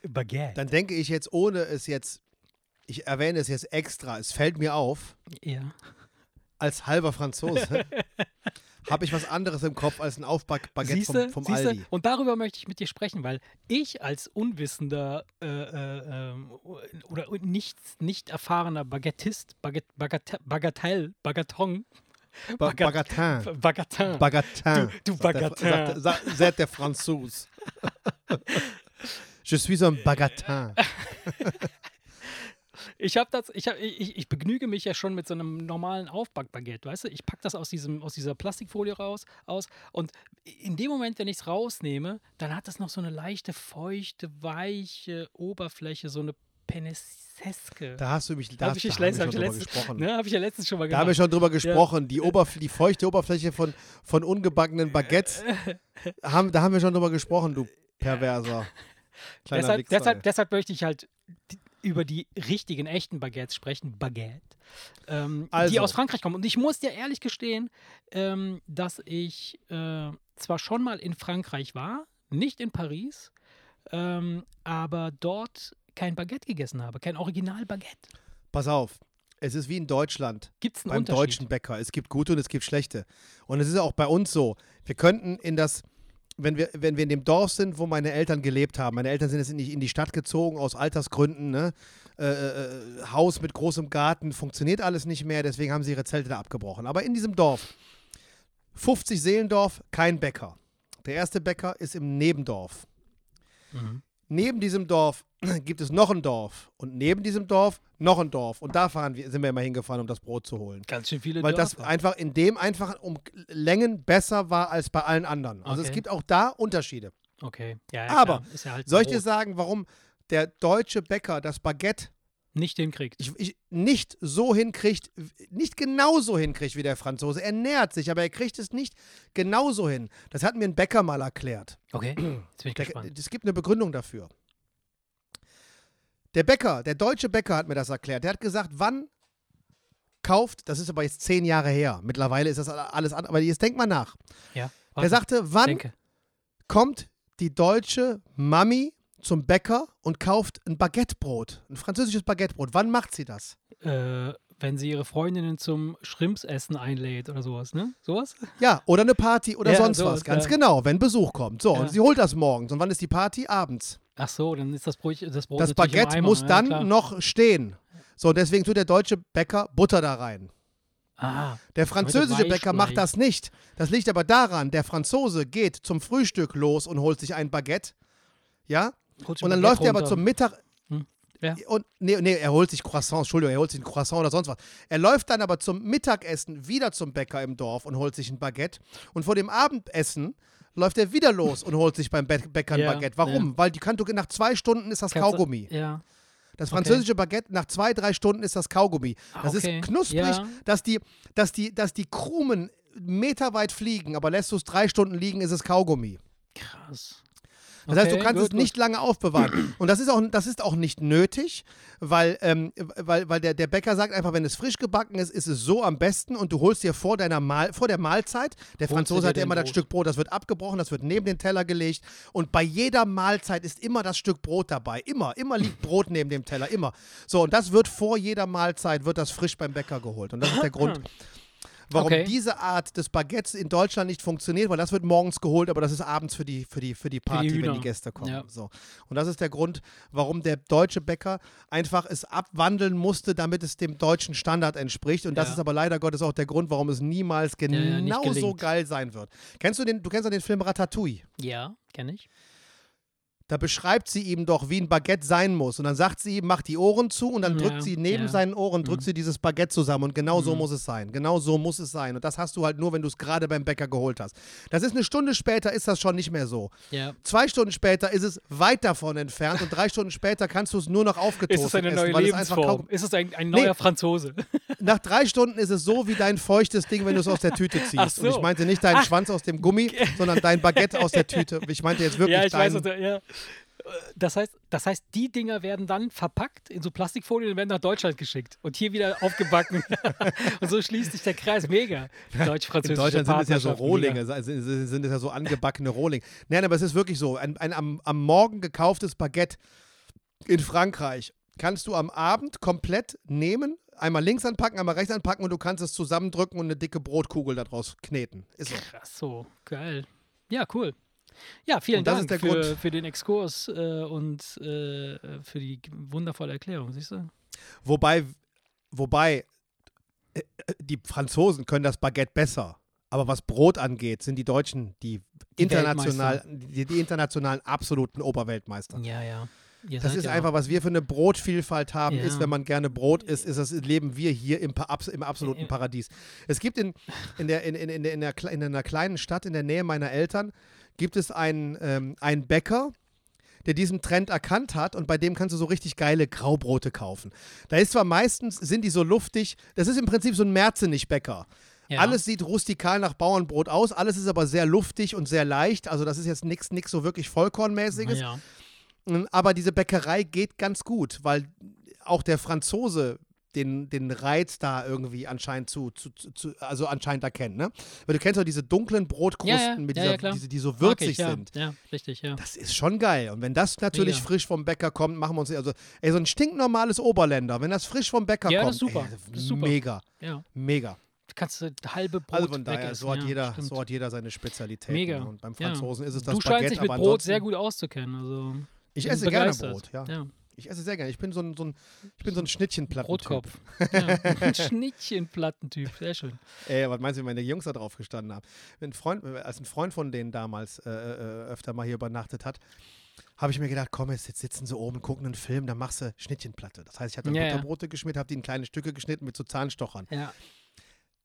Baguette.
dann denke ich jetzt, ohne es jetzt, ich erwähne es jetzt extra, es fällt mir auf,
ja.
als halber Franzose habe ich was anderes im Kopf als ein Aufbackbaguette vom, vom
siehste?
Aldi.
Und darüber möchte ich mit dir sprechen, weil ich als unwissender äh, äh, ähm, oder nicht, nicht erfahrener Baguettist, Baguette, Bagatell, Bagaton,
Ba
Bagat-
Bagatin.
Bagatin.
Bagatin.
Du- du
sagt der-
Bagatin.
sagt- Sagt der Franzose. Je suis un Bagatin.
Ich habe das, ich, hab, ich, ich begnüge mich ja schon mit so einem normalen Aufbackbaguette, weißt du? Ich packe das aus, diesem, aus dieser Plastikfolie raus aus und in dem Moment, wenn ich es rausnehme, dann hat das noch so eine leichte, feuchte, weiche Oberfläche, so eine Peneseske.
Da hast du mich, da,
Hab
da
ich letztens- hab ich
drüber
letztens-
gesprochen.
Ne, habe ich ja letztens schon mal
Da haben wir
gemacht.
schon drüber gesprochen. Die, Oberf die feuchte Oberfläche von, von ungebackenen Baguettes, haben, da haben wir schon drüber gesprochen, du Perverser. Kleiner
deshalb, deshalb, deshalb möchte ich halt die, über die richtigen, echten Baguettes sprechen. Baguette. Ähm, Die
Also.
aus Frankreich kommen. Und ich muss dir ehrlich gestehen, ähm, dass ich äh, zwar schon mal in Frankreich war, nicht in Paris, ähm, aber dort kein Baguette gegessen habe, kein Original-Baguette.
Pass auf, es ist wie in Deutschland.
Gibt es einen
beim
Unterschied?
deutschen Bäcker. Es gibt gute und es gibt schlechte. Und es ist auch bei uns so. Wir könnten in das, wenn wir, wenn wir in dem Dorf sind, wo meine Eltern gelebt haben. Meine Eltern sind jetzt nicht in die Stadt gezogen aus Altersgründen. Ne? Äh, äh, Haus mit großem Garten funktioniert alles nicht mehr, deswegen haben sie ihre Zelte da abgebrochen. Aber in diesem Dorf, 50 Seelendorf, kein Bäcker. Der erste Bäcker ist im Nebendorf.
Mhm.
Neben diesem Dorf gibt es noch ein Dorf und neben diesem Dorf noch ein Dorf. Und da fahren wir, sind wir immer hingefahren, um das Brot zu holen.
Ganz schön viele
Weil das
Dörfer.
einfach in dem einfach um Längen besser war als bei allen anderen. Also es
Okay.
gibt auch da Unterschiede.
Okay, ja, ja
Aber
ja halt
Soll ich dir sagen, warum der deutsche Bäcker das Baguette
nicht hinkriegt?
ich, ich, nicht so hinkriegt, nicht genauso hinkriegt wie der Franzose? Er nähert sich, aber er kriegt es nicht genauso hin. Das hat mir ein Bäcker mal erklärt.
Okay, jetzt bin ich
Der,
gespannt.
es gibt eine Begründung dafür. Der Bäcker, der deutsche Bäcker hat mir das erklärt. Der hat gesagt, wann kauft, das ist aber jetzt zehn Jahre her. Mittlerweile ist das alles anders, aber jetzt denk mal nach.
Ja, warte,
sagte, wann
denke.
kommt die deutsche Mami zum Bäcker und kauft ein Baguettebrot, ein französisches Baguettebrot. Wann macht sie das?
Äh, wenn sie ihre Freundinnen zum Schrimpsessen einlädt oder sowas, ne? Sowas?
Ja, oder eine Party oder
Ja,
sonst
sowas,
was. Ganz
ja.
genau, wenn Besuch kommt. So,
Ja.
und sie holt das morgens. Und wann ist die Party? Abends.
Ach so, dann ist das Brot, das Brot
Das Baguette
Eimer,
muss dann
klar.
noch stehen. So, deswegen tut der deutsche Bäcker Butter da rein.
Ah,
Der französische Bäcker macht das nicht. Das liegt aber daran, der Franzose geht zum Frühstück los und holt sich ein Baguette. Ja? Und dann läuft er aber zum Mittag.
Hm, ja.
Und, nee, nee, er holt sich Croissants, Entschuldigung, er holt sich ein Croissant oder sonst was. Er läuft dann aber zum Mittagessen wieder zum Bäcker im Dorf und holt sich ein Baguette. Und vor dem Abendessen läuft er wieder los und holt sich beim Bä- Bäcker ein
Ja,
Baguette. Warum? Weil die kann, du, nach zwei Stunden ist das
Kannst
Kaugummi.
Ja.
Das französische Baguette, nach zwei, drei Stunden ist das Kaugummi. Das
okay.
ist knusprig,
Ja.
dass, die, dass, die, dass die Krumen meterweit fliegen, aber lässt du es drei Stunden liegen, ist es Kaugummi.
Krass.
Das heißt, du
Okay,
kannst
gut,
es nicht lange aufbewahren. Und das ist auch, das ist auch nicht nötig, weil, ähm, weil, weil der, der Bäcker sagt einfach, wenn es frisch gebacken ist, ist es so am besten und du holst dir vor, deiner Mahl, vor der Mahlzeit, der
Holst
Franzose hat ja immer das
Brot.
Stück Brot, das wird abgebrochen, das wird neben den Teller gelegt und bei jeder Mahlzeit ist immer das Stück Brot dabei. Immer, immer liegt Brot neben dem Teller, immer. So, und das wird vor jeder Mahlzeit, wird das frisch beim Bäcker geholt. Und das ist der Grund, warum
Okay.
diese Art des Baguettes in Deutschland nicht funktioniert, weil das wird morgens geholt, aber das ist abends für die, für die, für die Party, wenn
Hühner.
die Gäste kommen.
Ja.
So. Und das ist der Grund, warum der deutsche Bäcker einfach es abwandeln musste, damit es dem deutschen Standard entspricht. Und das
Ja.
ist aber leider Gottes auch der Grund, warum es niemals
ja,
genauso
gelingt.
geil sein wird. Kennst du den, du kennst doch den Film Ratatouille?
Ja, kenne ich.
Da beschreibt sie ihm doch, wie ein Baguette sein muss. Und dann sagt sie ihm, mach die Ohren zu und dann
Ja,
drückt sie neben
ja.
seinen Ohren, drückt
Mhm.
sie dieses Baguette zusammen. Und genau so
Mhm.
muss es sein. Genau so muss es sein. Und das hast du halt nur, wenn du es gerade beim Bäcker geholt hast. Das ist eine Stunde später, ist das schon nicht mehr so.
Ja.
Zwei Stunden später ist es weit davon entfernt und drei Stunden später kannst du es nur noch aufgetoastet
Ist es eine
essen,
neue
es einfach
Lebensform?
kaum,
Ist es ein, ein
Nee.
neuer Franzose?
Nach drei Stunden ist es so wie dein feuchtes Ding, wenn du es aus der Tüte ziehst.
Ach so.
Und ich meinte nicht deinen Schwanz aus dem Gummi, sondern dein Baguette aus der Tüte. Ich meinte jetzt wirklich
ja, ich
dein,
weiß, ja. Das heißt, das heißt, die Dinger werden dann verpackt in so Plastikfolien und werden nach Deutschland geschickt und hier wieder aufgebacken. und so schließt sich der Kreis. Mega.
In
Deutsch-französische
Deutschland sind es ja so Rohlinge, sind es ja so angebackene Rohlinge. Nein, aber es ist wirklich so. Ein, ein am, am Morgen gekauftes Baguette in Frankreich kannst du am Abend komplett nehmen, einmal links anpacken, einmal rechts anpacken und du kannst es zusammendrücken und eine dicke Brotkugel daraus kneten. Ist so.
Krass, so geil. Ja, cool. Ja, vielen
Und
Dank für, für den Exkurs äh, und äh, für die wundervolle Erklärung, siehst du?
Wobei, wobei, äh, äh, die Franzosen können das Baguette besser. Aber was Brot angeht, sind die Deutschen die,
Die
international, die, die internationalen absoluten Oberweltmeister.
Ja, ja. Ihr
Das ist
ja
einfach, was wir für eine Brotvielfalt haben,
Ja.
ist, wenn man gerne Brot isst, ist das, leben wir hier im, im absoluten Paradies. Es gibt in, in, der, in, in, in, der, in einer kleinen Stadt in der Nähe meiner Eltern, gibt es einen, ähm, einen Bäcker, der diesen Trend erkannt hat und bei dem kannst du so richtig geile Graubrote kaufen. Da ist zwar meistens, sind die so luftig, das ist im Prinzip so ein Merzenich-Bäcker.
Ja.
Alles sieht rustikal nach Bauernbrot aus, alles ist aber sehr luftig und sehr leicht. Also das ist jetzt nichts nix so wirklich Vollkornmäßiges.
Ja.
Mm, Aber diese Bäckerei geht ganz gut, weil auch der Franzose den, den Reiz da irgendwie anscheinend zu, zu, zu- also anscheinend erkennt, ne? Weil du kennst doch diese dunklen Brotkrusten,
Ja, ja,
mit
ja,
dieser,
ja,
diese, die so würzig
ich, ja.
sind.
Ja, richtig, ja.
Das ist schon geil. Und wenn das natürlich
Mega.
frisch vom Bäcker kommt, machen wir uns also ey, so ein stinknormales Oberländer, wenn das frisch vom Bäcker
Ja,
kommt,
das ist super.
Ey,
Das ist super.
mega,
ja.
mega.
Kannst du halbe Brot
Also von daher, so hat,
ja,
jeder,
stimmt.
so hat jeder seine Spezialität.
Mega.
Und beim
Ja.
Franzosen ist es das
Du scheinst
Baguette,
dich mit
aber
Brot sehr gut auszukennen. Also
Ich esse gerne
begeistert.
Brot, ja.
ja.
Ich esse sehr gerne. Ich bin so ein, so ein, ich bin so ein Schnittchenplatten.
Brotkopf. ja. Ein Schnittchenplattentyp. Sehr schön.
Ey, was meinst du, wie meine Jungs da drauf gestanden haben? Ein Freund, als ein Freund von denen damals äh, äh, öfter mal hier übernachtet hat, habe ich mir gedacht, komm, jetzt sitzen sie oben, gucken einen Film, dann machst du Schnittchenplatte. Das heißt, ich hatte
Ja, ja.
Butterbrote geschmiert, habe die in kleine Stücke geschnitten mit so Zahnstochern.
Ja.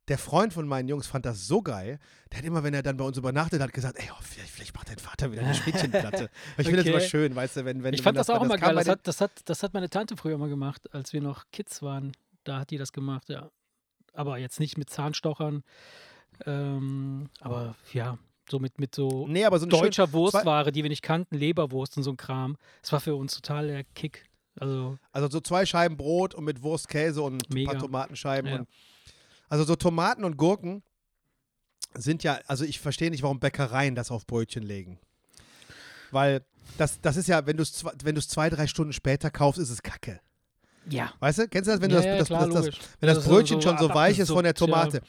Der Freund von meinen Jungs fand das so geil, der hat immer, wenn er dann bei uns übernachtet hat, gesagt, ey, oh, vielleicht, vielleicht macht dein Vater wieder eine Schnittchenplatte. ich finde das immer schön, weißt du, wenn, wenn
Ich fand das, auch
weil
immer geil. Das hat, das, hat, das hat meine Tante früher mal gemacht, als wir noch Kids waren. Da hat die das gemacht, ja. Aber jetzt nicht mit Zahnstochern. Ähm, aber ja, so mit, mit so
Nee, aber so ein schön,
deutscher Wurstware, die wir nicht kannten, Leberwurst und so ein Kram. Das war für uns total der Kick. Also,
Also so zwei Scheiben Brot und mit Wurst, Käse und ein paar Tomatenscheiben.
Ja.
Und, also so Tomaten und Gurken sind ja, also ich verstehe nicht, warum Bäckereien das auf Brötchen legen. Weil das, das ist ja, wenn du es zwei, wenn du's zwei, drei Stunden später kaufst, ist es Kacke.
ja.
Weißt du? Kennst du das, wenn,
ja,
du das,
ja,
das,
klar,
das, wenn das Brötchen schon so weich ist von der Tomate?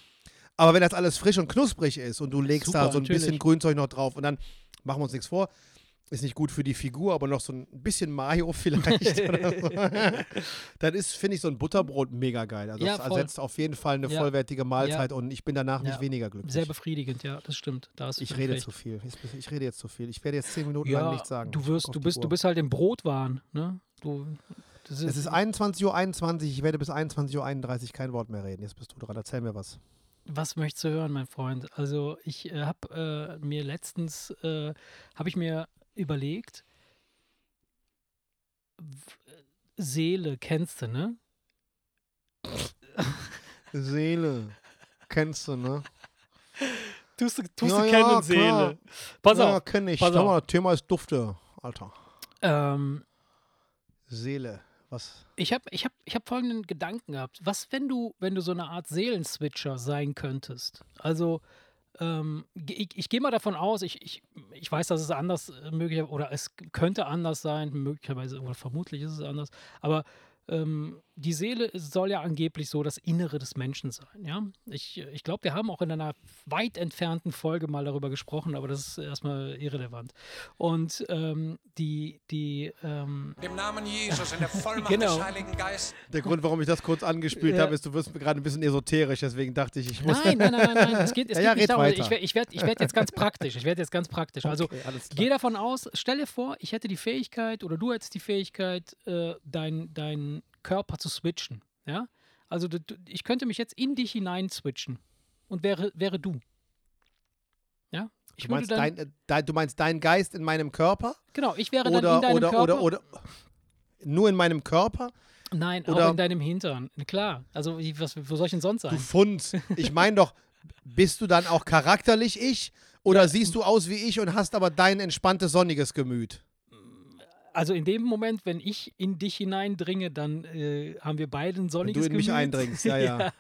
Aber wenn das alles frisch und knusprig ist und du legst da
Super,
so ein bisschen
natürlich.
Grünzeug noch drauf und dann machen wir uns nichts vor. Ist nicht gut für die Figur, aber noch so ein bisschen Mayo vielleicht oder so. Dann ist, finde ich, so ein Butterbrot mega geil. Also
Ja,
das
voll.
ersetzt auf jeden Fall eine
Ja.
vollwertige Mahlzeit und ich bin danach nicht
Ja.
weniger glücklich.
Sehr befriedigend, ja, das stimmt. Da
ich rede
recht.
zu viel. Ich, rede jetzt zu viel. Ich werde jetzt zehn Minuten
Ja,
lang nichts sagen.
du wirst, du bist, du bist halt im Brotwahn, ne? Du, das
Es ist 21.21 Uhr, 21. ich werde bis 21.31 Uhr kein Wort mehr reden. Jetzt bist du dran, erzähl mir was.
Was möchtest du hören, mein Freund? Also ich äh, habe äh, mir letztens, äh, habe ich mir überlegt, Seele kennst du, ne?
Seele, kennst du, ne?
Tust du, tust
Ja,
du
ja,
kennen,
klar.
Seele. Pass
ja,
auf.
kenn ich.
pass
mal, Thema ist Dufte, Alter.
Ähm,
Seele, was?
ich habe ich hab, ich hab folgenden Gedanken gehabt. Was, wenn du, wenn du so eine Art Seelenswitcher sein könntest? Also, ähm, ich, ich gehe mal davon aus, ich, ich, ich weiß, dass es anders äh, möglich oder es könnte anders sein, möglicherweise oder vermutlich ist es anders, aber ähm, die Seele soll ja angeblich so das Innere des Menschen sein. Ja? Ich, ich glaube, wir haben auch in einer weit entfernten Folge mal darüber gesprochen, aber das ist erstmal irrelevant. Und ähm, die, die, ähm,
Im Namen Jesus, in der Vollmacht
Genau.
des Heiligen Geistes.
Der Grund, warum ich das kurz angespielt
Ja.
habe, ist, du wirst gerade ein bisschen esoterisch, deswegen dachte ich, ich muss.
Nein, nein, nein, nein, nein. Es geht, es
Ja, ja,
geht nicht
red
darum.
weiter.
Ich werde ich werd, ich werd jetzt ganz praktisch. Ich werde jetzt ganz praktisch. Also
Okay,
geh davon aus, stell dir vor, ich hätte die Fähigkeit oder du hättest die Fähigkeit, äh, deinen dein Körper zu switchen. Ja? Also du, du, ich könnte mich jetzt in dich hinein switchen und wäre, wäre du. Ja? Ich
Du meinst,
dann,
dein, äh, dein, du meinst dein Geist in meinem Körper?
genau, ich wäre dann
Oder,
in deinem
oder,
Körper.
oder, oder. Nur in meinem Körper?
Nein,
oder-
auch in deinem Hintern. Klar. Also was, wo soll ich denn sonst
Du
sein?
Funz. Ich meine doch, bist du dann auch charakterlich ich? Oder siehst du aus wie ich und hast aber dein entspanntes, sonniges Gemüt?
Also in dem Moment, wenn ich in dich hineindringe, dann äh, haben wir beide ein
Wenn
sonniges
du in mich
Gemüt.
eindringst, ja, ja.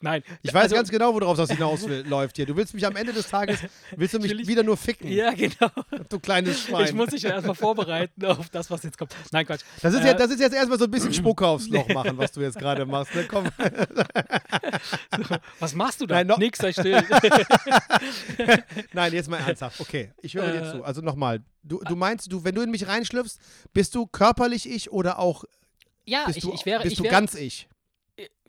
Nein.
Ich weiß
also,
ganz genau, worauf das hinausläuft hier. Du willst mich am Ende des Tages, willst du mich wieder nur ficken,
Ja, genau.
du kleines Schwein.
Ich muss dich ja erstmal vorbereiten auf das, was jetzt kommt. Nein, Quatsch.
das, ist
Äh,
ja, das ist jetzt erstmal so ein bisschen Spucke aufs Loch machen, was du jetzt gerade machst. Ne? Komm.
Was machst du da?
Nein, noch-
Nix, sei still.
Nein, jetzt mal ernsthaft. Okay, ich höre dir
Äh.
zu. Also nochmal, du, du meinst, du, wenn du in mich reinschlüpfst, bist du körperlich ich oder auch
ja,
bist
ich,
du,
ich wäre.
bist
ich
du
wäre
ganz ich?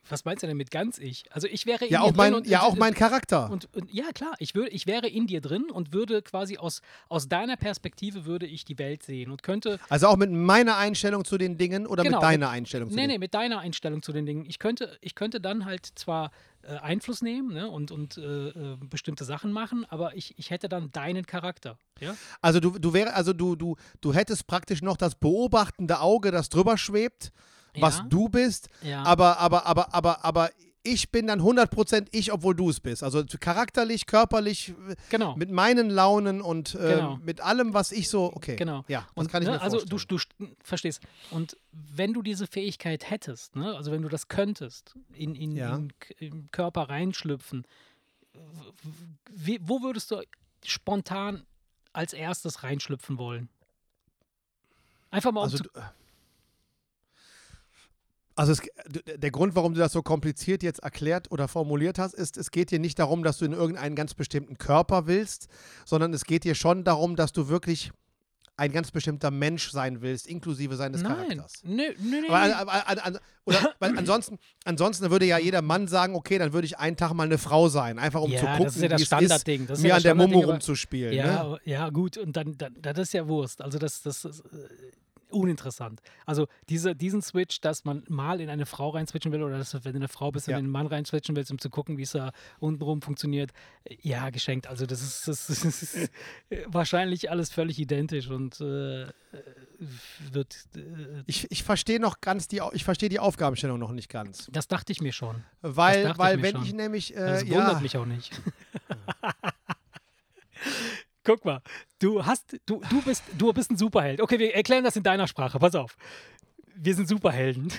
Was meinst du denn mit ganz ich? Also ich wäre in
Ja,
dir
auch
drin
mein,
und,
ja, auch mein Charakter.
Und, und ja, klar, ich, würde, ich wäre in dir drin und würde quasi aus, aus deiner Perspektive würde ich die Welt sehen und könnte
Also auch mit meiner Einstellung zu den Dingen oder
Genau,
mit deiner
mit-
Einstellung zu
Nee,
den
nee, mit deiner Einstellung zu den Dingen. Ich könnte, ich könnte dann halt zwar äh, Einfluss nehmen ne, und, und äh, äh, bestimmte Sachen machen, aber ich, ich hätte dann deinen Charakter. Ja?
Also du, du wär, also du, du, du hättest praktisch noch das beobachtende Auge, das drüber schwebt, was
Ja.
du bist,
Ja.
aber, aber, aber, aber, aber ich bin dann 100% ich, obwohl du es bist. Also charakterlich, körperlich,
Genau.
mit meinen Launen und äh,
Genau.
mit allem, was ich so, okay.
Genau.
Ja, das
und,
kann ich
ne,
mir
also
vorstellen.
du, du st- verstehst. Und wenn du diese Fähigkeit hättest, ne, also wenn du das könntest, in, in,
Ja.
in, im Körper reinschlüpfen, wie, wo würdest du spontan als erstes reinschlüpfen wollen? Einfach mal um
Also,
zu,
du- also es, der Grund, warum du das so kompliziert jetzt erklärt oder formuliert hast, ist, es geht dir nicht darum, dass du in irgendeinen ganz bestimmten Körper willst, sondern es geht dir schon darum, dass du wirklich ein ganz bestimmter Mensch sein willst, inklusive seines
Nein,
Charakters.
nö, nö, nö,
Aber, an, an, oder, weil ansonsten, ansonsten würde ja jeder Mann sagen, okay, dann würde ich einen Tag mal eine Frau sein, einfach um
Ja,
zu
das
gucken,
ist ja das
wie es
Standardding.
ist,
Das ist
mir
ja
an
das
der Mumu
aber-
rumzuspielen.
Ja,
Ne?
aber- ja, gut, und dann, dann das ist ja Wurst. Also das, das ist äh, uninteressant. Also diese, diesen Switch, dass man mal in eine Frau reinswitchen will oder dass du, wenn du eine Frau bist,
Ja.
in einen Mann reinswitchen willst, um zu gucken, wie es da untenrum funktioniert, äh, ja, geschenkt. Also das ist, das ist, das ist äh, wahrscheinlich alles völlig identisch und äh, äh, wird, äh,
Ich, ich verstehe noch ganz die, ich verstehe die Aufgabenstellung noch nicht ganz.
das dachte ich mir schon.
Weil,
ich
weil
mir
wenn
schon.
ich nämlich, äh,
Das
ja,
wundert mich auch nicht. Guck mal, du hast, du, du bist, du bist ein Superheld. Okay, wir erklären das in deiner Sprache. Pass auf. Wir sind Superhelden.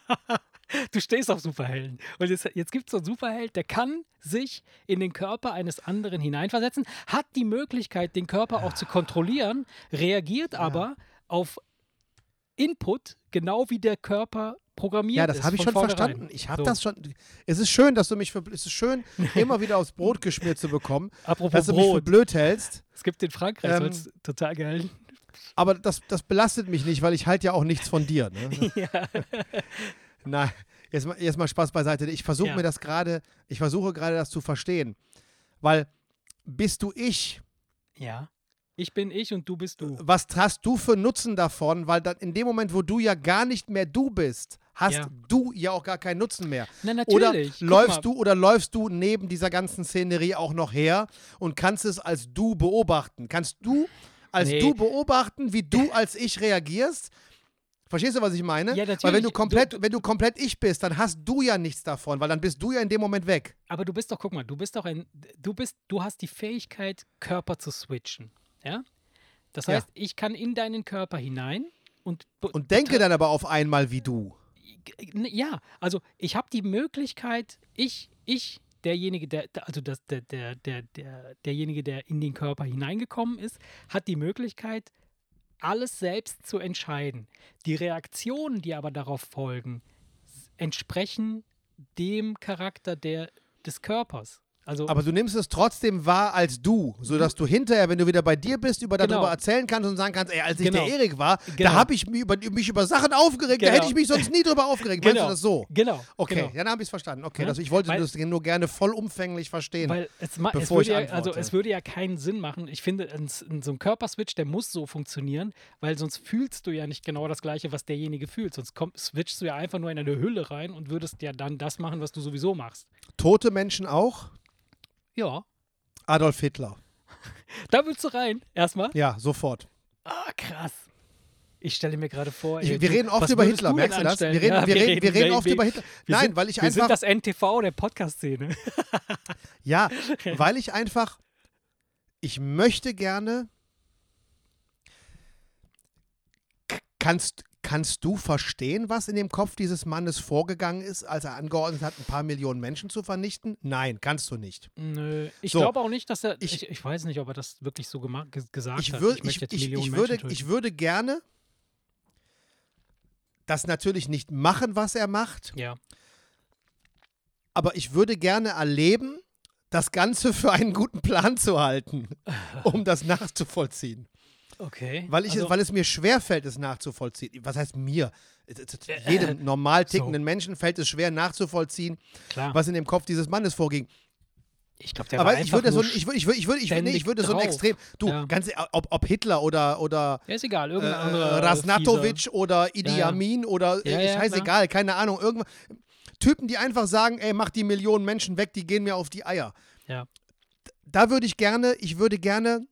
du stehst auf Superhelden. Und jetzt, jetzt gibt es so einen Superheld, der kann sich in den Körper eines anderen hineinversetzen, hat die Möglichkeit, den Körper auch zu kontrollieren, reagiert aber auf Input, genau wie der Körper programmiert
Ja, das habe ich schon verstanden. Ich habe
So.
das schon. Es ist schön, dass du mich für. Es ist schön, immer wieder aufs Brot geschmiert zu bekommen.
Apropos
dass du mich für blöd hältst.
Es gibt in Frankreich,
Ähm,
soll's total geil.
Aber das, das belastet mich nicht, weil ich halt ja auch nichts von dir. Ne? Nein, jetzt mal, jetzt mal Spaß beiseite. Ich versuche
Ja.
mir das gerade, ich versuche gerade das zu verstehen. Weil bist du ich?
Ja. Ich bin ich und du bist du.
Was hast du für Nutzen davon? Weil dann in dem Moment, wo du ja gar nicht mehr du bist, hast
Ja.
du ja auch gar keinen Nutzen mehr.
Na,
Oder
natürlich. Guck
läufst
mal.
du oder läufst du neben dieser ganzen Szenerie auch noch her und kannst es als du beobachten? Kannst du als
Nee.
du beobachten, wie du als ich reagierst? Verstehst du, was ich meine?
Ja,
Weil wenn
natürlich.
du komplett, wenn du komplett ich bist, dann hast du ja nichts davon, weil dann bist du ja in dem Moment weg.
Aber du bist doch, guck mal, du bist doch ein, du bist, du hast die Fähigkeit, Körper zu switchen. Ja? Das
Ja.
heißt, ich kann in deinen Körper hinein und
Und denke dann aber auf einmal wie du.
Ja, also ich habe die Möglichkeit, ich, ich, derjenige, der, also das, der, der, der, der, derjenige, der in den Körper hineingekommen ist, hat die Möglichkeit, alles selbst zu entscheiden. Die Reaktionen, die aber darauf folgen, entsprechen dem Charakter der, des Körpers. Also
Aber du nimmst es trotzdem wahr als du, sodass du hinterher, wenn du wieder bei dir bist, über
Genau.
darüber erzählen kannst und sagen kannst, ey, als ich
Genau.
der Erik war,
Genau.
da habe ich mich über, mich über Sachen aufgeregt, da
Genau.
hätte ich mich sonst nie drüber aufgeregt. Meinst
Genau.
du das so?
genau.
Okay,
genau.
ja, dann habe ich es verstanden. Okay,
Ja,
das, ich wollte
weil-
das nur gerne vollumfänglich verstehen.
Weil es, es,
bevor
würde
ich
ja, also es würde ja keinen Sinn machen. Ich finde, ein, so ein Körperswitch, der muss so funktionieren, weil sonst fühlst du ja nicht genau das Gleiche, was derjenige fühlt. Sonst komm, switchst du ja einfach nur in eine Hülle rein und würdest ja dann das machen, was du sowieso machst.
Tote Menschen auch?
Ja.
Adolf Hitler.
Da willst du rein, erstmal.
Ja, sofort.
Ah, krass. Ich stelle mir gerade vor.
Ich,
ey,
wir
du-
reden oft über Hitler, merkst du das? Wir reden,
Ja,
wir reden, wir reden oft
wir-
über Hitler.
wir
Nein,
sind,
weil ich
wir
einfach.
sind das NTV der Podcast-Szene.
Ja, weil ich einfach, ich möchte gerne. Kannst, kannst du verstehen, was in dem Kopf dieses Mannes vorgegangen ist, als er angeordnet hat, ein paar Millionen Menschen zu vernichten? Nein, kannst du nicht.
Nö. Ich
So.
glaube auch nicht, dass er.
Ich-
Ich, ich, weiß nicht, ob er das wirklich so gema- ge- gesagt
Ich,
hat.
würd, ich,
möchte
ich,
jetzt
ich,
Millionen
würde, ich würde gerne das natürlich nicht machen, was er macht,
ja.
aber ich würde gerne erleben, das Ganze für einen guten Plan zu halten, um das nachzuvollziehen.
Okay.
Weil, ich,
also,
es- weil es mir schwerfällt, es nachzuvollziehen. Was heißt mir?
Äh,
Jedem normal
so.
tickenden Menschen fällt es schwer nachzuvollziehen,
klar.
was in dem Kopf dieses Mannes vorging.
Ich glaube, der
Aber
war
ich würde so, ich würde, ich würde, ich würde, ich nee, ich würde so ein. Extrem. Du,
Ja.
ganz, e- ob, ob Hitler oder oder
Ja, ist egal.
äh,
Irgendein anderer.
Rasnatovic oder Idi
Ja.
Amin oder
Ja,
äh,
ja,
scheißegal, keine Ahnung, irgendwas. Typen, die einfach sagen, ey, mach die Millionen Menschen weg, die gehen mir auf die Eier.
Ja.
Da würde ich gerne, ich würde gerne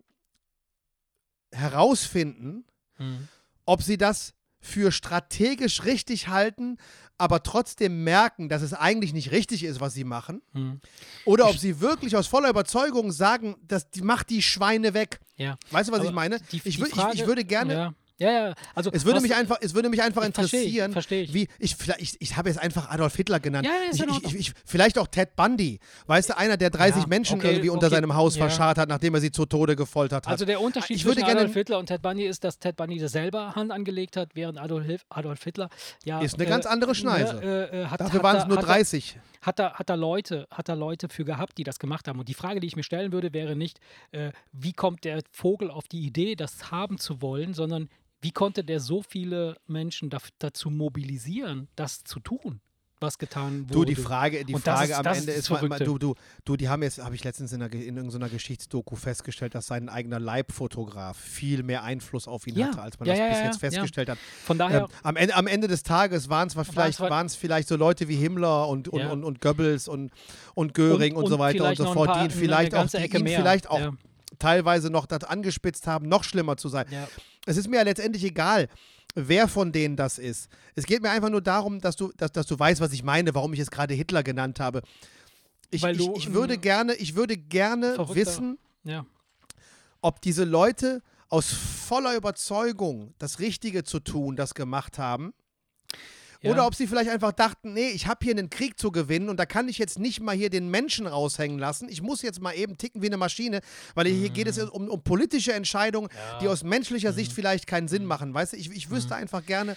herausfinden,
Hm.
ob sie das für strategisch richtig halten, aber trotzdem merken, dass es eigentlich nicht richtig ist, was sie machen.
Hm.
Oder ob sie wirklich aus voller Überzeugung sagen, dass die macht die Schweine weg.
Ja.
Weißt du, was
Aber
ich meine?
die-
ich,
die
wür- ich,
Frage-
ich würde gerne,
Ja, ja. ja. Also,
es würde mich einfach, es würde mich einfach
versteh
interessieren,
versteh ich.
wie ich, vielleicht- ich, ich habe jetzt einfach Adolf Hitler genannt.
Ja, ja, ist
ich, ich, ich, ich, vielleicht auch Ted Bundy, weißt du, einer, der 30
Ja,
Menschen
okay,
irgendwie unter
okay,
seinem Haus
ja.
verscharrt hat, nachdem er sie zu Tode gefoltert hat.
Also der Unterschied
Ich
zwischen Adolf Hitler und Ted Bundy ist, dass Ted Bundy das selber Hand angelegt hat, während Adolf, Adolf Hitler ja
Ist eine ganz andere Schneise.
ne, äh, äh, hat,
Dafür waren es nur
hat er-
30.
hat er, hat er Leute, hat er Leute für gehabt, die das gemacht haben. Und die Frage, die ich mir stellen würde, wäre nicht, äh, wie kommt der Vogel auf die Idee, das haben zu wollen, sondern wie konnte der so viele Menschen daf- dazu mobilisieren, das zu tun, was getan wurde?
Du, die Frage, die Frage
ist-
am Ende
ist
ist, mal, du, du, du, die haben jetzt, habe ich letztens in, einer, in irgendeiner Geschichtsdoku festgestellt, dass sein eigener Leibfotograf viel mehr Einfluss auf ihn
Ja.
hatte, als man
Ja,
das
ja,
bis
ja,
jetzt
ja.
festgestellt hat.
Von daher,
Ähm, am, Ende, am Ende des Tages waren es vielleicht,
wa-
waren es vielleicht so Leute wie Himmler und, und,
Ja.
und, und Goebbels und, und Göring und,
Und-
so
und
weiter und so fort, die ihn vielleicht auch, die ihn vielleicht auch
Ja.
teilweise noch das angespitzt haben, noch schlimmer zu sein. Es ist mir ja letztendlich egal, wer von denen das ist. Es geht mir einfach nur darum, dass du, dass, dass du weißt, was ich meine, warum ich es gerade Hitler genannt habe. Ich,
Weil
ich,
du
ich würde
ein
gerne, ich würde gerne
verrückter-
wissen,
ja.
ob diese Leute aus voller Überzeugung das Richtige zu tun, das gemacht haben.
Ja.
Oder ob sie vielleicht einfach dachten, nee, ich habe hier einen Krieg zu gewinnen und da kann ich jetzt nicht mal hier den Menschen raushängen lassen. Ich muss jetzt mal eben ticken wie eine Maschine, weil hier geht es um, um politische Entscheidungen, die aus menschlicher Sicht vielleicht keinen Sinn machen. Weißt du, ich, ich wüsste einfach gerne,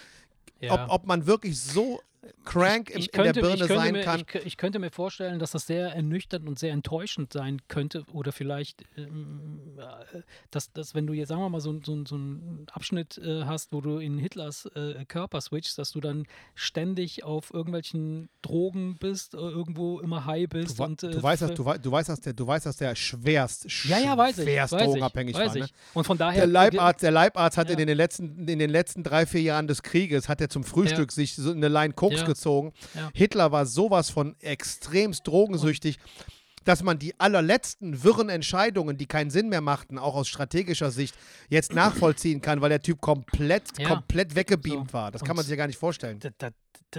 ja.
ob, ob man wirklich so, crank im,
ich
in der
könnte,
Birne
könnte
sein
mir,
kann.
Ich, ich könnte mir vorstellen, dass das sehr ernüchternd und sehr enttäuschend sein könnte. Oder vielleicht, ähm, äh, dass, dass wenn du jetzt, sagen wir mal, so, so, so einen Abschnitt äh, hast, wo du in Hitlers äh, Körper switchst, dass du dann ständig auf irgendwelchen Drogen bist, äh, irgendwo immer high bist.
Du,
und, äh,
du, weißt, dass, du, du, weißt, dass der, du weißt, dass der schwerst,
ja, ja, weiß ich. weiß
drogenabhängig
ich, weiß
war. Ne?
Und von daher.
Der Leibarzt, der Leibarzt hat
Ja.
in, den letzten, in den letzten drei, vier Jahren des Krieges, hat er zum Frühstück sich so eine Line Koks
Ja.
gezogen.
Ja.
Hitler war sowas von extremst drogensüchtig, dass man die allerletzten wirren Entscheidungen, die keinen Sinn mehr machten, auch aus strategischer Sicht, jetzt nachvollziehen kann, weil der Typ komplett,
Ja.
komplett weggebeamt
So.
war. Das kann
Und-
man sich ja gar nicht vorstellen.
da, da, da,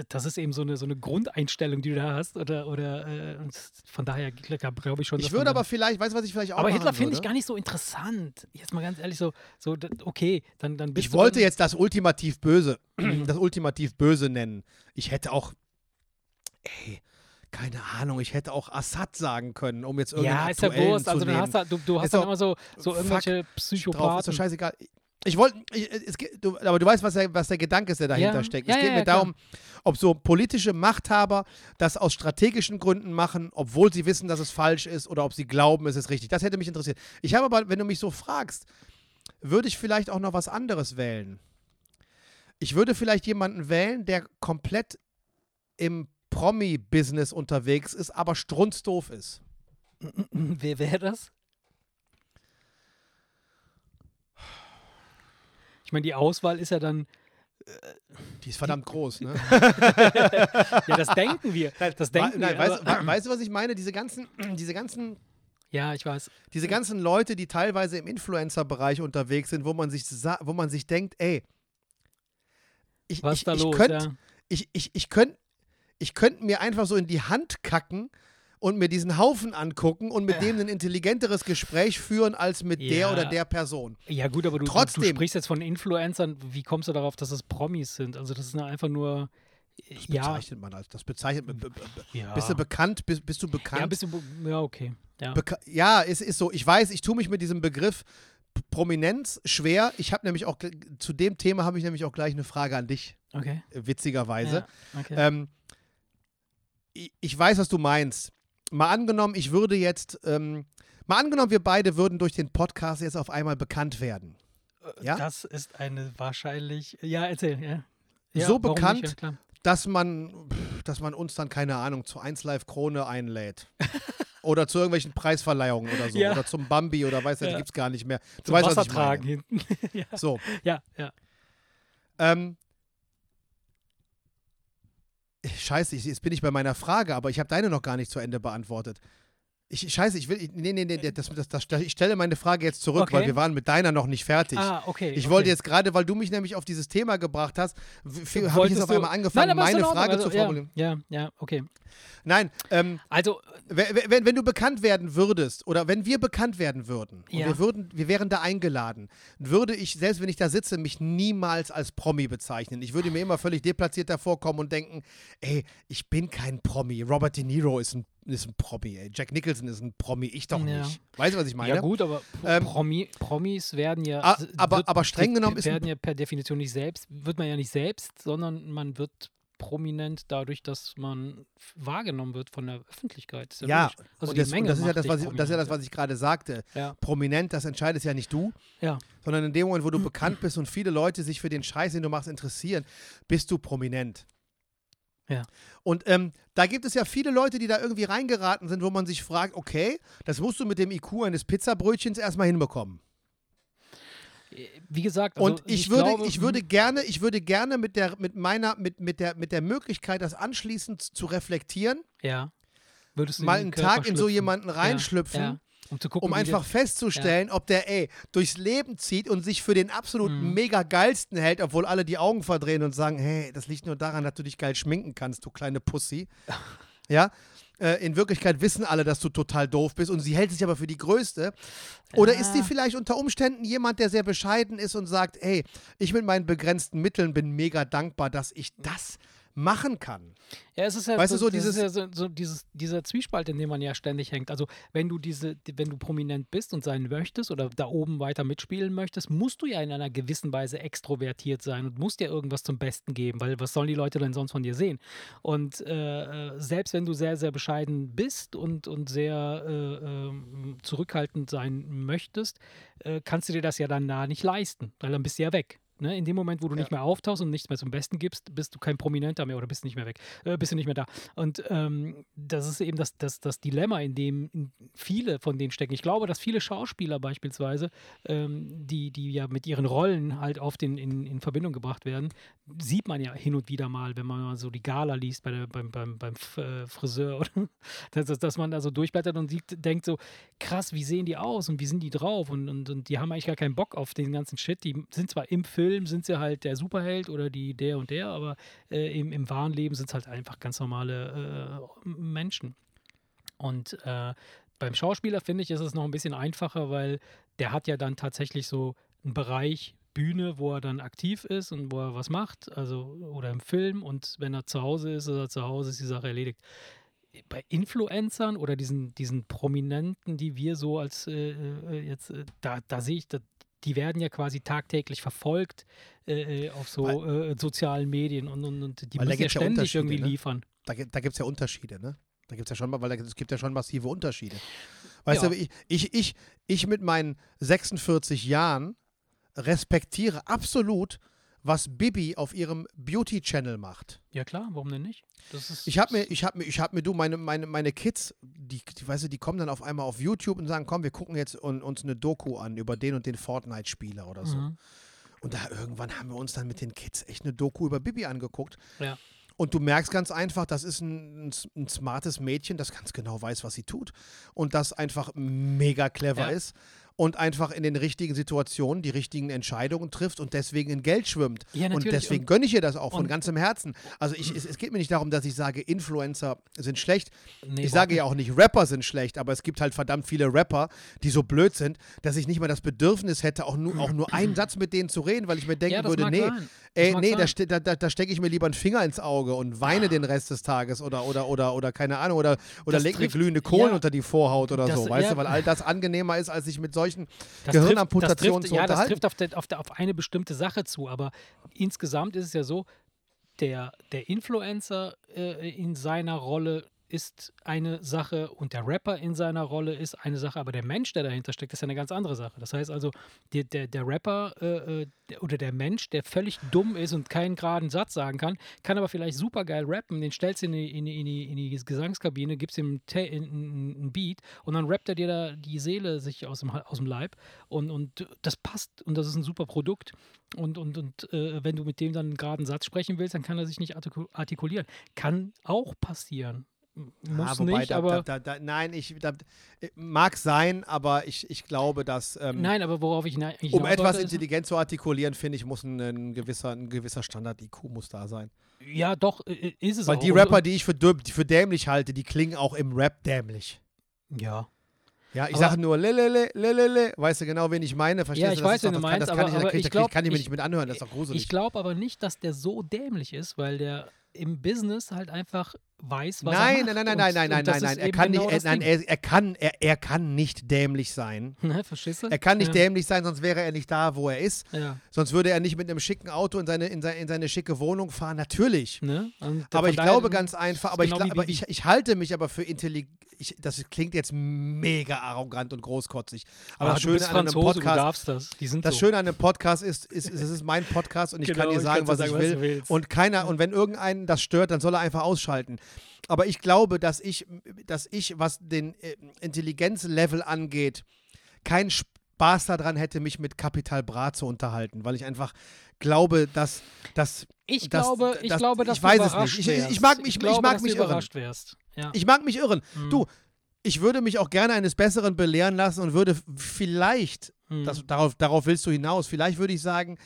das ist eben so eine, so eine Grundeinstellung, die du da hast. Oder, oder äh, von daher glaube ich schon.
Ich würde aber vielleicht, weißt du, was ich vielleicht auch
Aber Hitler finde ich gar nicht so interessant. Jetzt mal ganz ehrlich, so, so okay, dann, dann bist
Ich wollte jetzt das ultimativ Böse, das ultimativ Böse nennen. Ich hätte auch, ey, keine Ahnung, ich hätte auch Assad sagen können, um jetzt irgendeinen
Ja, ist ja Wurst. Also du hast, da, du, du hast dann immer so, so
fuck,
irgendwelche
drauf, ist doch
Psychopathen.
scheißegal. Ich wollte, aber du weißt, was der, was der Gedanke ist, der dahinter
Ja,
steckt.
ja,
es geht
ja,
mir
ja, klar.
darum, ob so politische Machthaber das aus strategischen Gründen machen, obwohl sie wissen, dass es falsch ist, oder ob sie glauben, es ist richtig. Das hätte mich interessiert. Ich habe aber, wenn du mich so fragst, würde ich vielleicht auch noch was anderes wählen. Ich würde vielleicht jemanden wählen, der komplett im Promi-Business unterwegs ist, aber strunzdoof ist.
Wer wäre das? Meine, die Auswahl ist ja dann,
Die ist verdammt groß, ne?
ja, das denken wir. Das denken
Nein,
wir.
weißt, weißt du, was ich meine? Diese ganzen, diese ganzen
ja, ich weiß.
Diese ganzen Leute, die teilweise im Influencer-Bereich unterwegs sind, wo man sich, wo man sich denkt, ey, ich,
Was
ich, ich könnte
ja.
ich, ich, ich könnt, ich könnt mir einfach so in die Hand kacken und mir diesen Haufen angucken und mit dem ein intelligenteres Gespräch führen als mit der
Ja.
oder der Person.
ja, gut, aber du, du, du
Trotzdem-
sprichst jetzt von Influencern. Wie kommst du darauf, dass es Promis sind? Also, das ist ja einfach nur.
Das
ja,
bezeichnet man als, das bezeichnet, be- be- be-
ja.
bist du bekannt, bist, bist du bekannt?
Ja, bist du. Ja, okay. Ja.
Beka ja, es ist so. Ich weiß, ich tue mich mit diesem Begriff Prominenz schwer. Ich habe nämlich auch zu dem Thema habe ich nämlich auch gleich eine Frage an dich,
Okay.
äh, witzigerweise.
Ja, okay.
Ähm, ich, ich weiß, was du meinst. Mal angenommen, ich würde jetzt, ähm, mal angenommen, wir beide würden durch den Podcast jetzt auf einmal bekannt werden. ja?
Das ist eine wahrscheinlich. Ja, erzähl, ja. ja
So bekannt,
Nicht? Ja, klar.
Dass man, dass man uns dann, keine Ahnung, zu 1 Live Krone einlädt. oder zu irgendwelchen Preisverleihungen oder so. Oder zum Bambi oder weiß ja, die gibt es gar nicht mehr. Du
Zum
weißt, was ich meine.
hinten. ja,
So.
ja, ja.
Ähm, scheiße, jetzt bin ich bei meiner Frage, aber ich habe deine noch gar nicht zu Ende beantwortet. Ich, scheiße, ich will. Ich, nee, nee, nee, das, das, das, ich stelle meine Frage jetzt zurück,
Okay.
weil wir waren mit deiner noch nicht fertig.
Ah, okay.
Ich
okay.
wollte jetzt gerade, weil du mich nämlich auf dieses Thema gebracht hast, habe ich jetzt auf einmal angefangen,
Nein,
meine. Frage
also,
zu formulieren.
Ja, ja, okay.
Nein, ähm,
Also,
wenn, wenn, wenn du bekannt werden würdest oder wenn wir bekannt werden würden und
Ja.
wir, würden, wir wären da eingeladen, würde ich, selbst wenn ich da sitze, mich niemals als Promi bezeichnen. Ich würde mir immer völlig deplatziert davor kommen und denken, ey, ich bin kein Promi. Robert De Niro ist ein, ist ein Promi, ey. Jack Nicholson ist ein Promi, ich doch
Ja.
nicht. Weißt du, was ich meine?
ja gut, aber
Ähm,
Promi, Promis werden ja.
a-
s-
aber-
wird-
aber streng genommen ist
werden ja per Definition nicht selbst, wird man ja nicht selbst, sondern man wird prominent dadurch, dass man wahrgenommen wird von der Öffentlichkeit.
Ja,
logisch. also
und
die
das,
Menge
und das ist ja das, was ich, das ist ja das, was ich gerade sagte.
Ja.
Prominent, das entscheidest ja nicht du,
Ja,
sondern in dem Moment, wo du bekannt bist und viele Leute sich für den Scheiß, den du machst, interessieren, bist du prominent.
Ja.
Und ähm, da gibt es ja viele Leute, die da irgendwie reingeraten sind, wo man sich fragt, okay, das musst du mit dem IQ eines Pizzabrötchens erstmal hinbekommen.
wie gesagt, also
und ich, würde,
glaube,
ich würde gerne, ich würde gerne mit der, mit meiner, mit, mit der, mit der Möglichkeit, das anschließend zu reflektieren,
ja,
mal
in
einen Tag in so jemanden reinschlüpfen.
ja. Um zu gucken,
um einfach festzustellen, ob der, ey, durchs Leben zieht und sich für den absolut
Mhm.
mega geilsten hält, obwohl alle die Augen verdrehen und sagen, hey, das liegt nur daran, dass du dich geil schminken kannst, du kleine Pussy. ja. Äh, in Wirklichkeit wissen alle, dass du total doof bist und sie hält sich aber für die Größte. Oder ist sie
Ja.
vielleicht unter Umständen jemand, der sehr bescheiden ist und sagt, ey, ich mit meinen begrenzten Mitteln bin mega dankbar, dass ich das machen kann.
Ja, es ist ja
Weißt du, so
das ist
dieses-
ja so, so dieses, dieser Zwiespalt, in dem man ja ständig hängt. Also wenn du diese, wenn du prominent bist und sein möchtest oder da oben weiter mitspielen möchtest, musst du ja in einer gewissen Weise extrovertiert sein und musst ja irgendwas zum Besten geben, weil was sollen die Leute denn sonst von dir sehen? Und äh, äh, selbst wenn du sehr, sehr bescheiden bist und, und sehr äh, ähm, zurückhaltend sein möchtest, äh, kannst du dir das ja dann da nicht leisten, weil dann bist du ja weg. Ne? In dem Moment, wo du
Ja.
nicht mehr auftauchst und nichts mehr zum Besten gibst, bist du kein Prominenter mehr oder bist nicht mehr weg, äh, bist du nicht mehr da. Und ähm, das ist eben das, das, das Dilemma, in dem viele von denen stecken. Ich glaube, dass viele Schauspieler beispielsweise, ähm, die, die ja mit ihren Rollen halt oft in, in, in Verbindung gebracht werden, sieht man ja hin und wieder mal, wenn man mal so die Gala liest bei der, beim, beim, beim äh, Friseur, oder? dass, dass- dass man da so durchblättert und sieht, denkt so, krass, wie sehen die aus und wie sind die drauf? Und, und, und die haben eigentlich gar keinen Bock auf den ganzen Shit. Die sind zwar im Film, sind sie halt der Superheld oder die der und der, aber äh, im, im wahren Leben sind es halt einfach ganz normale äh, Menschen. Und äh, beim Schauspieler finde ich, ist es noch ein bisschen einfacher, weil der hat ja dann tatsächlich so einen Bereich Bühne, wo er dann aktiv ist und wo er was macht, also oder im Film und wenn er zu Hause ist, ist er zu Hause, ist die Sache erledigt. Bei Influencern oder diesen, diesen Prominenten, die wir so als äh, äh, jetzt, äh, da, da sehe ich, da, die werden ja quasi tagtäglich verfolgt äh, äh, auf so äh, sozialen Medien und, und, und die
Weil
müssen ja
ja
ständig
Unterschiede,
irgendwie
ne?
liefern.
Da, gibt- da gibt es ja Unterschiede, ne? Da gibt es ja schon mal, weil es gibt ja schon massive Unterschiede. Weißt
Ja.
du, ich, ich, ich, ich mit meinen 46 Jahren respektiere absolut, was Bibi auf ihrem Beauty-Channel macht.
Ja klar, warum denn nicht? Ist,
Ich habe mir, ich habe mir, ich habe mir, du, meine, meine, meine Kids, die, die, weißt du, die kommen dann auf einmal auf YouTube und sagen, komm, wir gucken jetzt un, uns eine Doku an über den und den Fortnite-Spieler oder so.
Mhm.
Und da irgendwann haben wir uns dann mit den Kids echt eine Doku über Bibi angeguckt.
Ja.
Und du merkst ganz einfach, das ist ein, ein, ein smartes Mädchen, das ganz genau weiß, was sie tut. Und das einfach mega clever
Ja.
ist. Und einfach in den richtigen Situationen die richtigen Entscheidungen trifft und deswegen in Geld schwimmt.
Ja,
und deswegen gönne ich ihr das auch von ganzem Herzen. Also ich, es, es geht mir nicht darum, dass ich sage, Influencer sind schlecht.
Nee,
ich sage ja auch nicht, Rapper sind schlecht, aber es gibt halt verdammt viele Rapper, die so blöd sind, dass ich nicht mal das Bedürfnis hätte, auch nur, auch nur einen Satz mit denen zu reden, weil ich mir denken
Ja,
würde, nee, ey, nee, da, ste da, da, stecke ich mir lieber einen Finger ins Auge und weine den Rest des Tages oder, oder, oder, oder keine Ahnung, oder, oder leg mir glühende Kohlen
ja.
unter die Vorhaut oder
Das-
so, weißt du, weil all das angenehmer ist, als sich mit solchen
Das
Gehirnamputationen
trifft, das trifft,
zu
Ja, das
unterhalten.
trifft auf, der, auf, der, auf eine bestimmte Sache zu, aber insgesamt ist es ja so, der, der Influencer äh, in seiner Rolle ist eine Sache und der Rapper in seiner Rolle ist eine Sache, aber der Mensch, der dahinter steckt, ist eine ganz andere Sache. Das heißt also, der, der, der Rapper äh, äh, der, oder der Mensch, der völlig dumm ist und keinen geraden Satz sagen kann, kann aber vielleicht super geil rappen, den stellst du in die, in in in die Gesangskabine, gibst ihm in- einen Beat und dann rappt er dir da die Seele sich aus dem, aus dem Leib und, und das passt und das ist ein super Produkt. Und, und, und äh, wenn du mit dem dann einen geraden Satz sprechen willst, dann kann er sich nicht artiku- artikulieren. Kann auch passieren. Muss
Ah,
nicht,
da,
aber.
da, da, nein, ich, äh, mag sein, aber ich, ich glaube, dass ähm,
nein, aber worauf ich hina- eigentlich
um etwas intelligent zu artikulieren, finde ich, muss ein, ein gewisser, ein gewisser Standard-IQ muss da sein.
Ja, doch, äh, ist es
Weil
auch.
die Rapper, die ich für, für dämlich halte, die klingen auch im Rap dämlich.
Ja.
Ja, ich sage nur lelele, lelele, weißt du genau, wen ich meine? Verstehst
Ja,
du?
ich
Das
weiß, wen du meinst,
kann
aber-
ich,
aber ich glaub,
kann ich mir
ich-
nicht mit anhören, das ist doch gruselig.
Ich glaube aber nicht, dass der so dämlich ist, weil der im Business halt einfach weiß, was
nein,
er
nein,
macht.
nein, nein, nein, nein, nein, nein, nein. Er kann
genau
nicht, er, nein, er, er kann, er, er kann nicht dämlich sein.
Ne, verstehst du?
Er kann nicht
ja.
dämlich sein, sonst wäre er nicht da, wo er ist.
Ja,
Sonst würde er nicht mit einem schicken Auto in seine, in seine, in seine schicke Wohnung fahren. Natürlich.
ne?
Aber ich glaube ganz einfach, aber, ich,
genau wie
aber ich, ich halte mich aber für intelligent. Ich, das klingt jetzt mega arrogant und großkotzig. Aber
Ah,
das Schöne an einem Podcast,
darfst das. Die sind
das
so.
Schöne an einem Podcast ist, ist, ist, es ist mein Podcast und ich kann
Genau,
dir
ich
sagen,
kann
was
dir sagen,
ich
was
will.
du willst.
Und keiner, und wenn irgendeinen das stört, dann soll er einfach ausschalten. Aber ich glaube, dass ich, dass ich, was den äh, Intelligenzlevel angeht, keinen Spaß daran hätte, mich mit Capital Bra zu unterhalten, weil ich einfach glaube, dass, dass
Ich
das-
glaube, ich
das-
glaube, dass
ich weiß es nicht. Ich- ich- ich mag mich- ich
glaube,
mag
dass
mich irren.
Ja.
Ich mag mich irren.
Mhm.
Du, ich würde mich auch gerne eines Besseren belehren lassen und würde vielleicht,
Mhm.
das, darauf, darauf willst du hinaus, vielleicht würde ich sagen,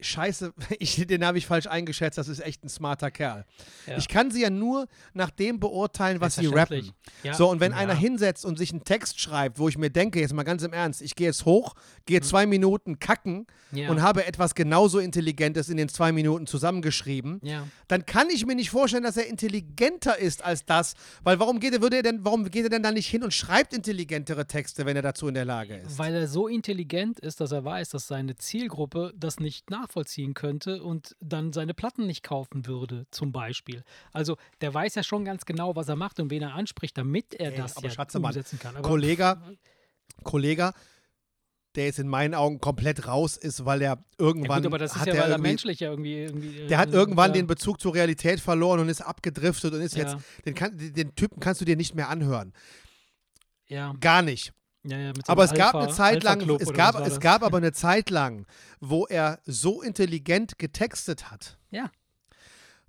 Scheiße, ich, den habe ich falsch eingeschätzt, das ist echt ein smarter Kerl.
Ja.
Ich kann sie ja nur nach dem beurteilen, was sie rappen.
Ja.
So, und wenn
Ja.
einer hinsetzt und sich einen Text schreibt, wo ich mir denke, jetzt mal ganz im Ernst, ich gehe jetzt hoch,
Mhm.
gehe zwei Minuten kacken und habe etwas genauso Intelligentes in den zwei Minuten zusammengeschrieben, dann kann ich mir nicht vorstellen, dass er intelligenter ist als das. Weil warum geht er, würde er denn, warum geht er denn da nicht hin und schreibt intelligentere Texte, wenn er dazu in der Lage ist?
Weil er so intelligent ist, dass er weiß, dass seine Zielgruppe das nicht nachvollziehen könnte und dann seine Platten nicht kaufen würde, zum Beispiel. Also der weiß ja schon ganz genau, was er macht und wen er anspricht, damit er
Ey,
das
aber
ja
Schatzemann,
umsetzen kann. Aber
Kollege, Kollege, der jetzt in meinen Augen komplett raus ist, weil er
ja,
irgendwann
gut, aber das ist
hat
ja, weil er menschlich ja irgendwie. irgendwie
der hat
äh,
irgendwann
ja,
den Bezug zur Realität verloren und ist abgedriftet und ist
Ja.
jetzt, den, kann, den Typen kannst du dir nicht mehr anhören.
Ja,
Gar nicht.
Ja, ja, mit so
Aber es gab
Alpha-
eine Zeit lang, es gab, es gab aber eine Zeit lang, wo er so intelligent getextet hat,
Ja.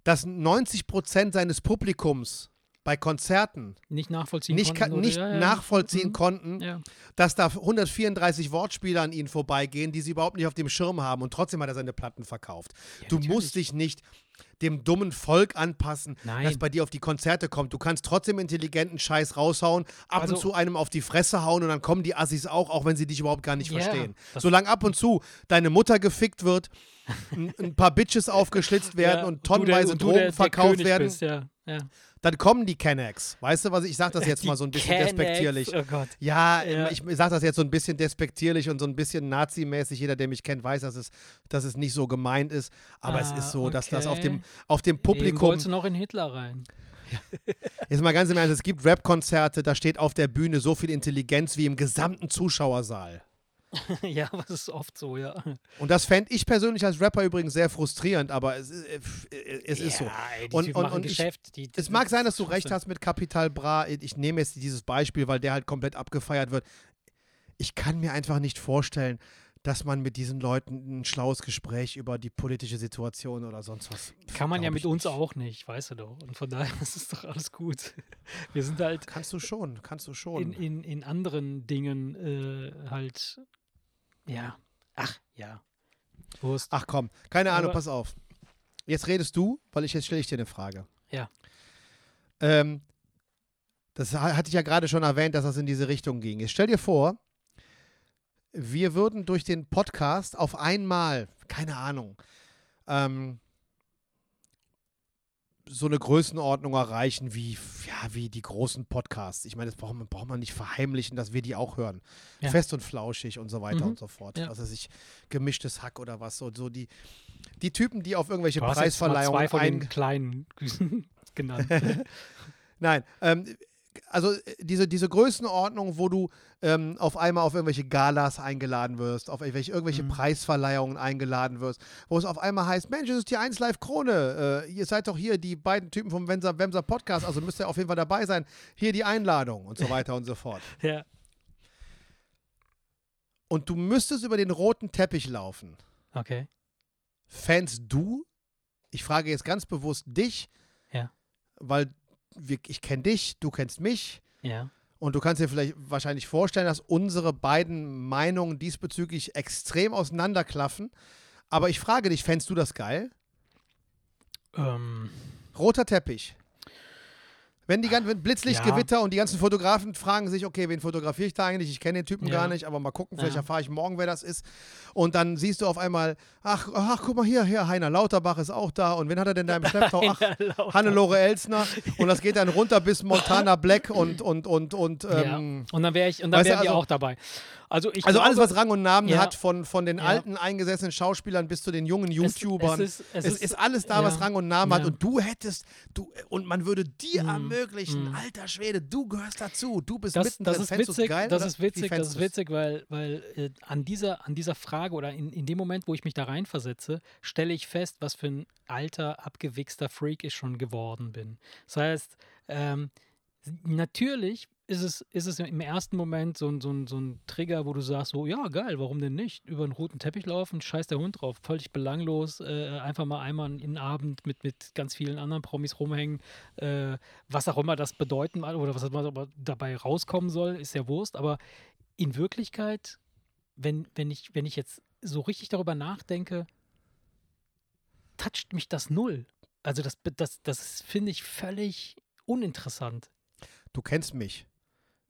dass 90 Prozent seines Publikums bei Konzerten
nicht nachvollziehen
nicht,
konnten. oder-
nicht
ja, ja.
nachvollziehen
Mhm.
konnten,
Ja.
dass da 134 Wortspieler an ihnen vorbeigehen, die sie überhaupt nicht auf dem Schirm haben und trotzdem hat er seine Platten verkauft. Du
natürlich.
musst dich nicht dem dummen Volk anpassen,
Nein.
das bei dir auf die Konzerte kommt. Du kannst trotzdem intelligenten Scheiß raushauen, ab
Also-
und zu einem auf die Fresse hauen und dann kommen die Assis auch, auch wenn sie dich überhaupt gar nicht
Ja,
verstehen. Solange ab und zu deine Mutter gefickt wird, ein, ein paar Bitches aufgeschlitzt werden
Ja,
und tonnenweise Drogen verkauft werden,
Bist, ja. Ja.
dann kommen die Kennex. Weißt du was? Ich sag das jetzt
Die
mal so ein bisschen despektierlich.
Oh Gott.
Ja,
Ja.
ich sage das jetzt so ein bisschen despektierlich und so ein bisschen nazimäßig. Jeder, der mich kennt, weiß, dass es, dass es nicht so gemeint ist. Aber es
Ah,
ist so, dass das auf dem,
okay.
auf dem
Eben
Publikum.
wolltest du noch in Hitler rein.
Jetzt mal ganz im Ernst, es gibt Rap-Konzerte, da steht auf der Bühne so viel Intelligenz wie im gesamten Zuschauersaal.
ja, aber das ist oft so, ja.
Und das fände ich persönlich als Rapper übrigens sehr frustrierend, aber es, ist- äh, es ist so.
Ja, ey, die
Und- und- und ich-
die, die,
Es mag sein, dass du recht hast mit Capital Bra. Ich nehme jetzt dieses Beispiel, weil der halt komplett abgefeiert wird. Ich kann mir einfach nicht vorstellen, dass man mit diesen Leuten ein schlaues Gespräch über die politische Situation oder sonst was.
Kann man ja mit uns
nicht.
auch nicht, weißt du doch. Und von daher ist es doch alles gut. Wir sind halt
Kannst du schon, kannst du schon.
in, in, in anderen Dingen äh, halt, ja, ach, ja. Wurst.
Ach komm, keine Ahnung,
Aber-
pass auf. Jetzt redest du, weil ich jetzt stelle ich dir eine Frage.
Ja.
Ähm, das ha- hatte ich ja gerade schon erwähnt, dass das in diese Richtung ging. Jetzt stell dir vor, wir würden durch den Podcast auf einmal, keine Ahnung, ähm, so eine Größenordnung erreichen wie, ja, wie die großen Podcasts. Ich meine, das braucht man, braucht man nicht verheimlichen, dass wir die auch hören.
Ja.
Fest und flauschig und so weiter
Mhm.
und so fort.
Ja.
Was weiß ich, gemischtes Hack oder was. So, so die, die Typen, die auf irgendwelche
Du hast jetzt mal
Preisverleihungen
zwei von den kleinen genannt.
Nein, ähm, also äh, diese, diese Größenordnung, wo du ähm, auf einmal auf irgendwelche Galas eingeladen wirst, auf irgendwelche, irgendwelche
Mhm.
Preisverleihungen eingeladen wirst, wo es auf einmal heißt, Mensch, es ist die 1 Live Krone, äh, ihr seid doch hier die beiden Typen vom Wemser, Wemser Podcast, also müsst ihr auf jeden Fall dabei sein, hier die Einladung und so weiter und so fort.
ja.
Und du müsstest über den roten Teppich laufen.
Okay.
Fans du, ich frage jetzt ganz bewusst dich,
Ja.
weil wir, ich kenne dich, du kennst mich,
Ja.
Und du kannst dir vielleicht wahrscheinlich vorstellen, dass unsere beiden Meinungen diesbezüglich extrem auseinanderklaffen. Aber ich frage dich, fändest du das geil?
Ähm,
Roter Teppich. Wenn die ganzen wenn Blitzlicht,
Ja.
Gewitter und die ganzen Fotografen fragen sich, okay, wen fotografiere ich da eigentlich? Ich kenne den Typen
Ja.
gar nicht, aber mal gucken, vielleicht
Ja.
erfahre ich morgen, wer das ist. Und dann siehst du auf einmal, ach, ach, guck mal hier, hier, Heiner Lauterbach ist auch da. Und wen hat er denn da im Schlepptau? Ach. Hannelore Elsner. Und das geht dann runter bis Montana Black und, und, und, und,
ja.
ähm,
Und dann wäre ich, und dann wären wir
also-
auch dabei. Also ich
Also
glaube,
alles, was Rang und Namen
Ja.
hat, von, von den
Ja.
alten eingesessenen Schauspielern bis zu den jungen
es-
YouTubern.
Es, ist, es,
Es
ist,
ist alles da, was
ja.
Rang und Namen hat. Und du hättest, du, und man würde dir
Mm,
ermöglichen,
mm.
alter Schwede, du gehörst dazu. Du bist
das,
mittendrin.
das ist
du's
witzig,
geil,
das ist witzig, das ist witzig, weil, weil äh, an, dieser, an dieser Frage oder in, in dem Moment, wo ich mich da reinversetze, stelle ich fest, was für ein alter, abgewichster Freak ich schon geworden bin. Das heißt, ähm, natürlich ist es, ist es im ersten Moment so ein, so, ein, so ein Trigger, wo du sagst, so, ja, geil, warum denn nicht? Über einen roten Teppich laufen, scheiß der Hund drauf, völlig belanglos, äh, einfach mal einmal einen Abend mit, mit ganz vielen anderen Promis rumhängen, äh, was auch immer das bedeuten oder was immer dabei rauskommen soll, ist ja Wurst, aber in Wirklichkeit, wenn, wenn, ich, wenn ich jetzt so richtig darüber nachdenke, toucht mich das null. Also das, das, das finde ich völlig uninteressant.
Du kennst mich.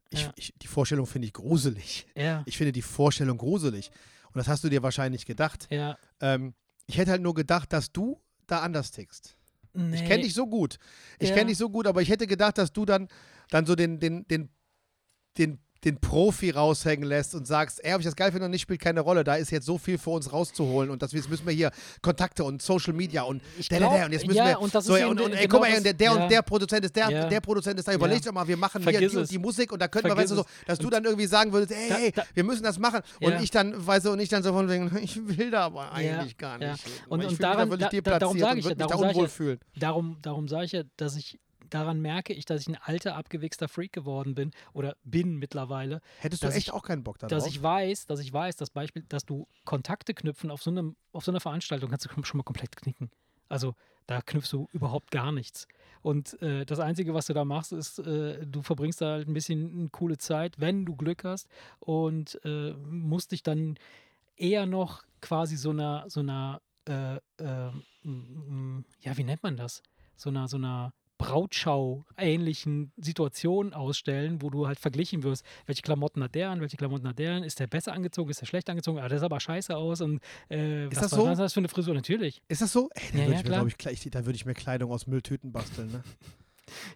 Ich,
Ja.
ich, die Vorstellung finde ich gruselig.
Ja,
Ich finde die Vorstellung gruselig. Und das hast du dir wahrscheinlich gedacht.
ja.
Ähm, ich hätte halt nur gedacht, dass du da anders tickst.
Nee.
Ich kenne dich so gut. Ich kenne dich so gut, aber ich hätte gedacht, dass du dann, dann so den, den, den, den, den Profi raushängen lässt und sagst, ey, ob ich das geil finde oder nicht, spielt keine Rolle. Da ist jetzt so viel für uns rauszuholen und das, jetzt müssen wir hier Kontakte und Social Media und der, der, der, und jetzt müssen
ja,
wir
und das
so,
ist
ja, und, und
genau
ey, guck mal,
das-
der, der
ja.
und der Produzent ist der, der Produzent ist da. Überleg doch mal, wir machen hier
Vergiss
die, und die Musik und da könnten wir, weißt du, so, dass du dann irgendwie sagen würdest, ey,
Da-
hey,
da-
wir müssen das machen und ich dann, weißt du, und ich dann so von wegen, ich will da aber eigentlich gar nicht.
Und- und daran-
da
darum
deplatziert
sag
und
ich
würde
ja,
mich da
darum sag ich
unwohl fühlen.
Darum sage ich ja, dass ich daran merke ich, dass ich ein alter, abgewichster Freak geworden bin oder bin mittlerweile,
Hättest du
dass
echt
ich-
auch keinen Bock darauf?
dass ich weiß, dass ich weiß, das Beispiel, dass du Kontakte knüpfen auf so einem, auf so einer Veranstaltung kannst du schon mal komplett knicken. Also da knüpfst du überhaupt gar nichts. Und äh, das Einzige, was du da machst, ist, äh, du verbringst da halt ein bisschen eine coole Zeit, wenn du Glück hast und äh, musst dich dann eher noch quasi so einer, so einer, äh, äh, ja, wie nennt man das? So einer, so einer Brautschau-ähnlichen Situation ausstellen, wo du halt verglichen wirst, welche Klamotten hat der an, welche Klamotten hat der an, ist der besser angezogen, ist der schlecht angezogen, ah, der sah aber scheiße aus und äh, was,
das
war-
so?
ist das für eine Frisur? Natürlich.
Ist das so? Ey, da
Ja,
würde
ja,
ich mir, ich, da würde ich mir Kleidung aus Mülltüten basteln. Ne?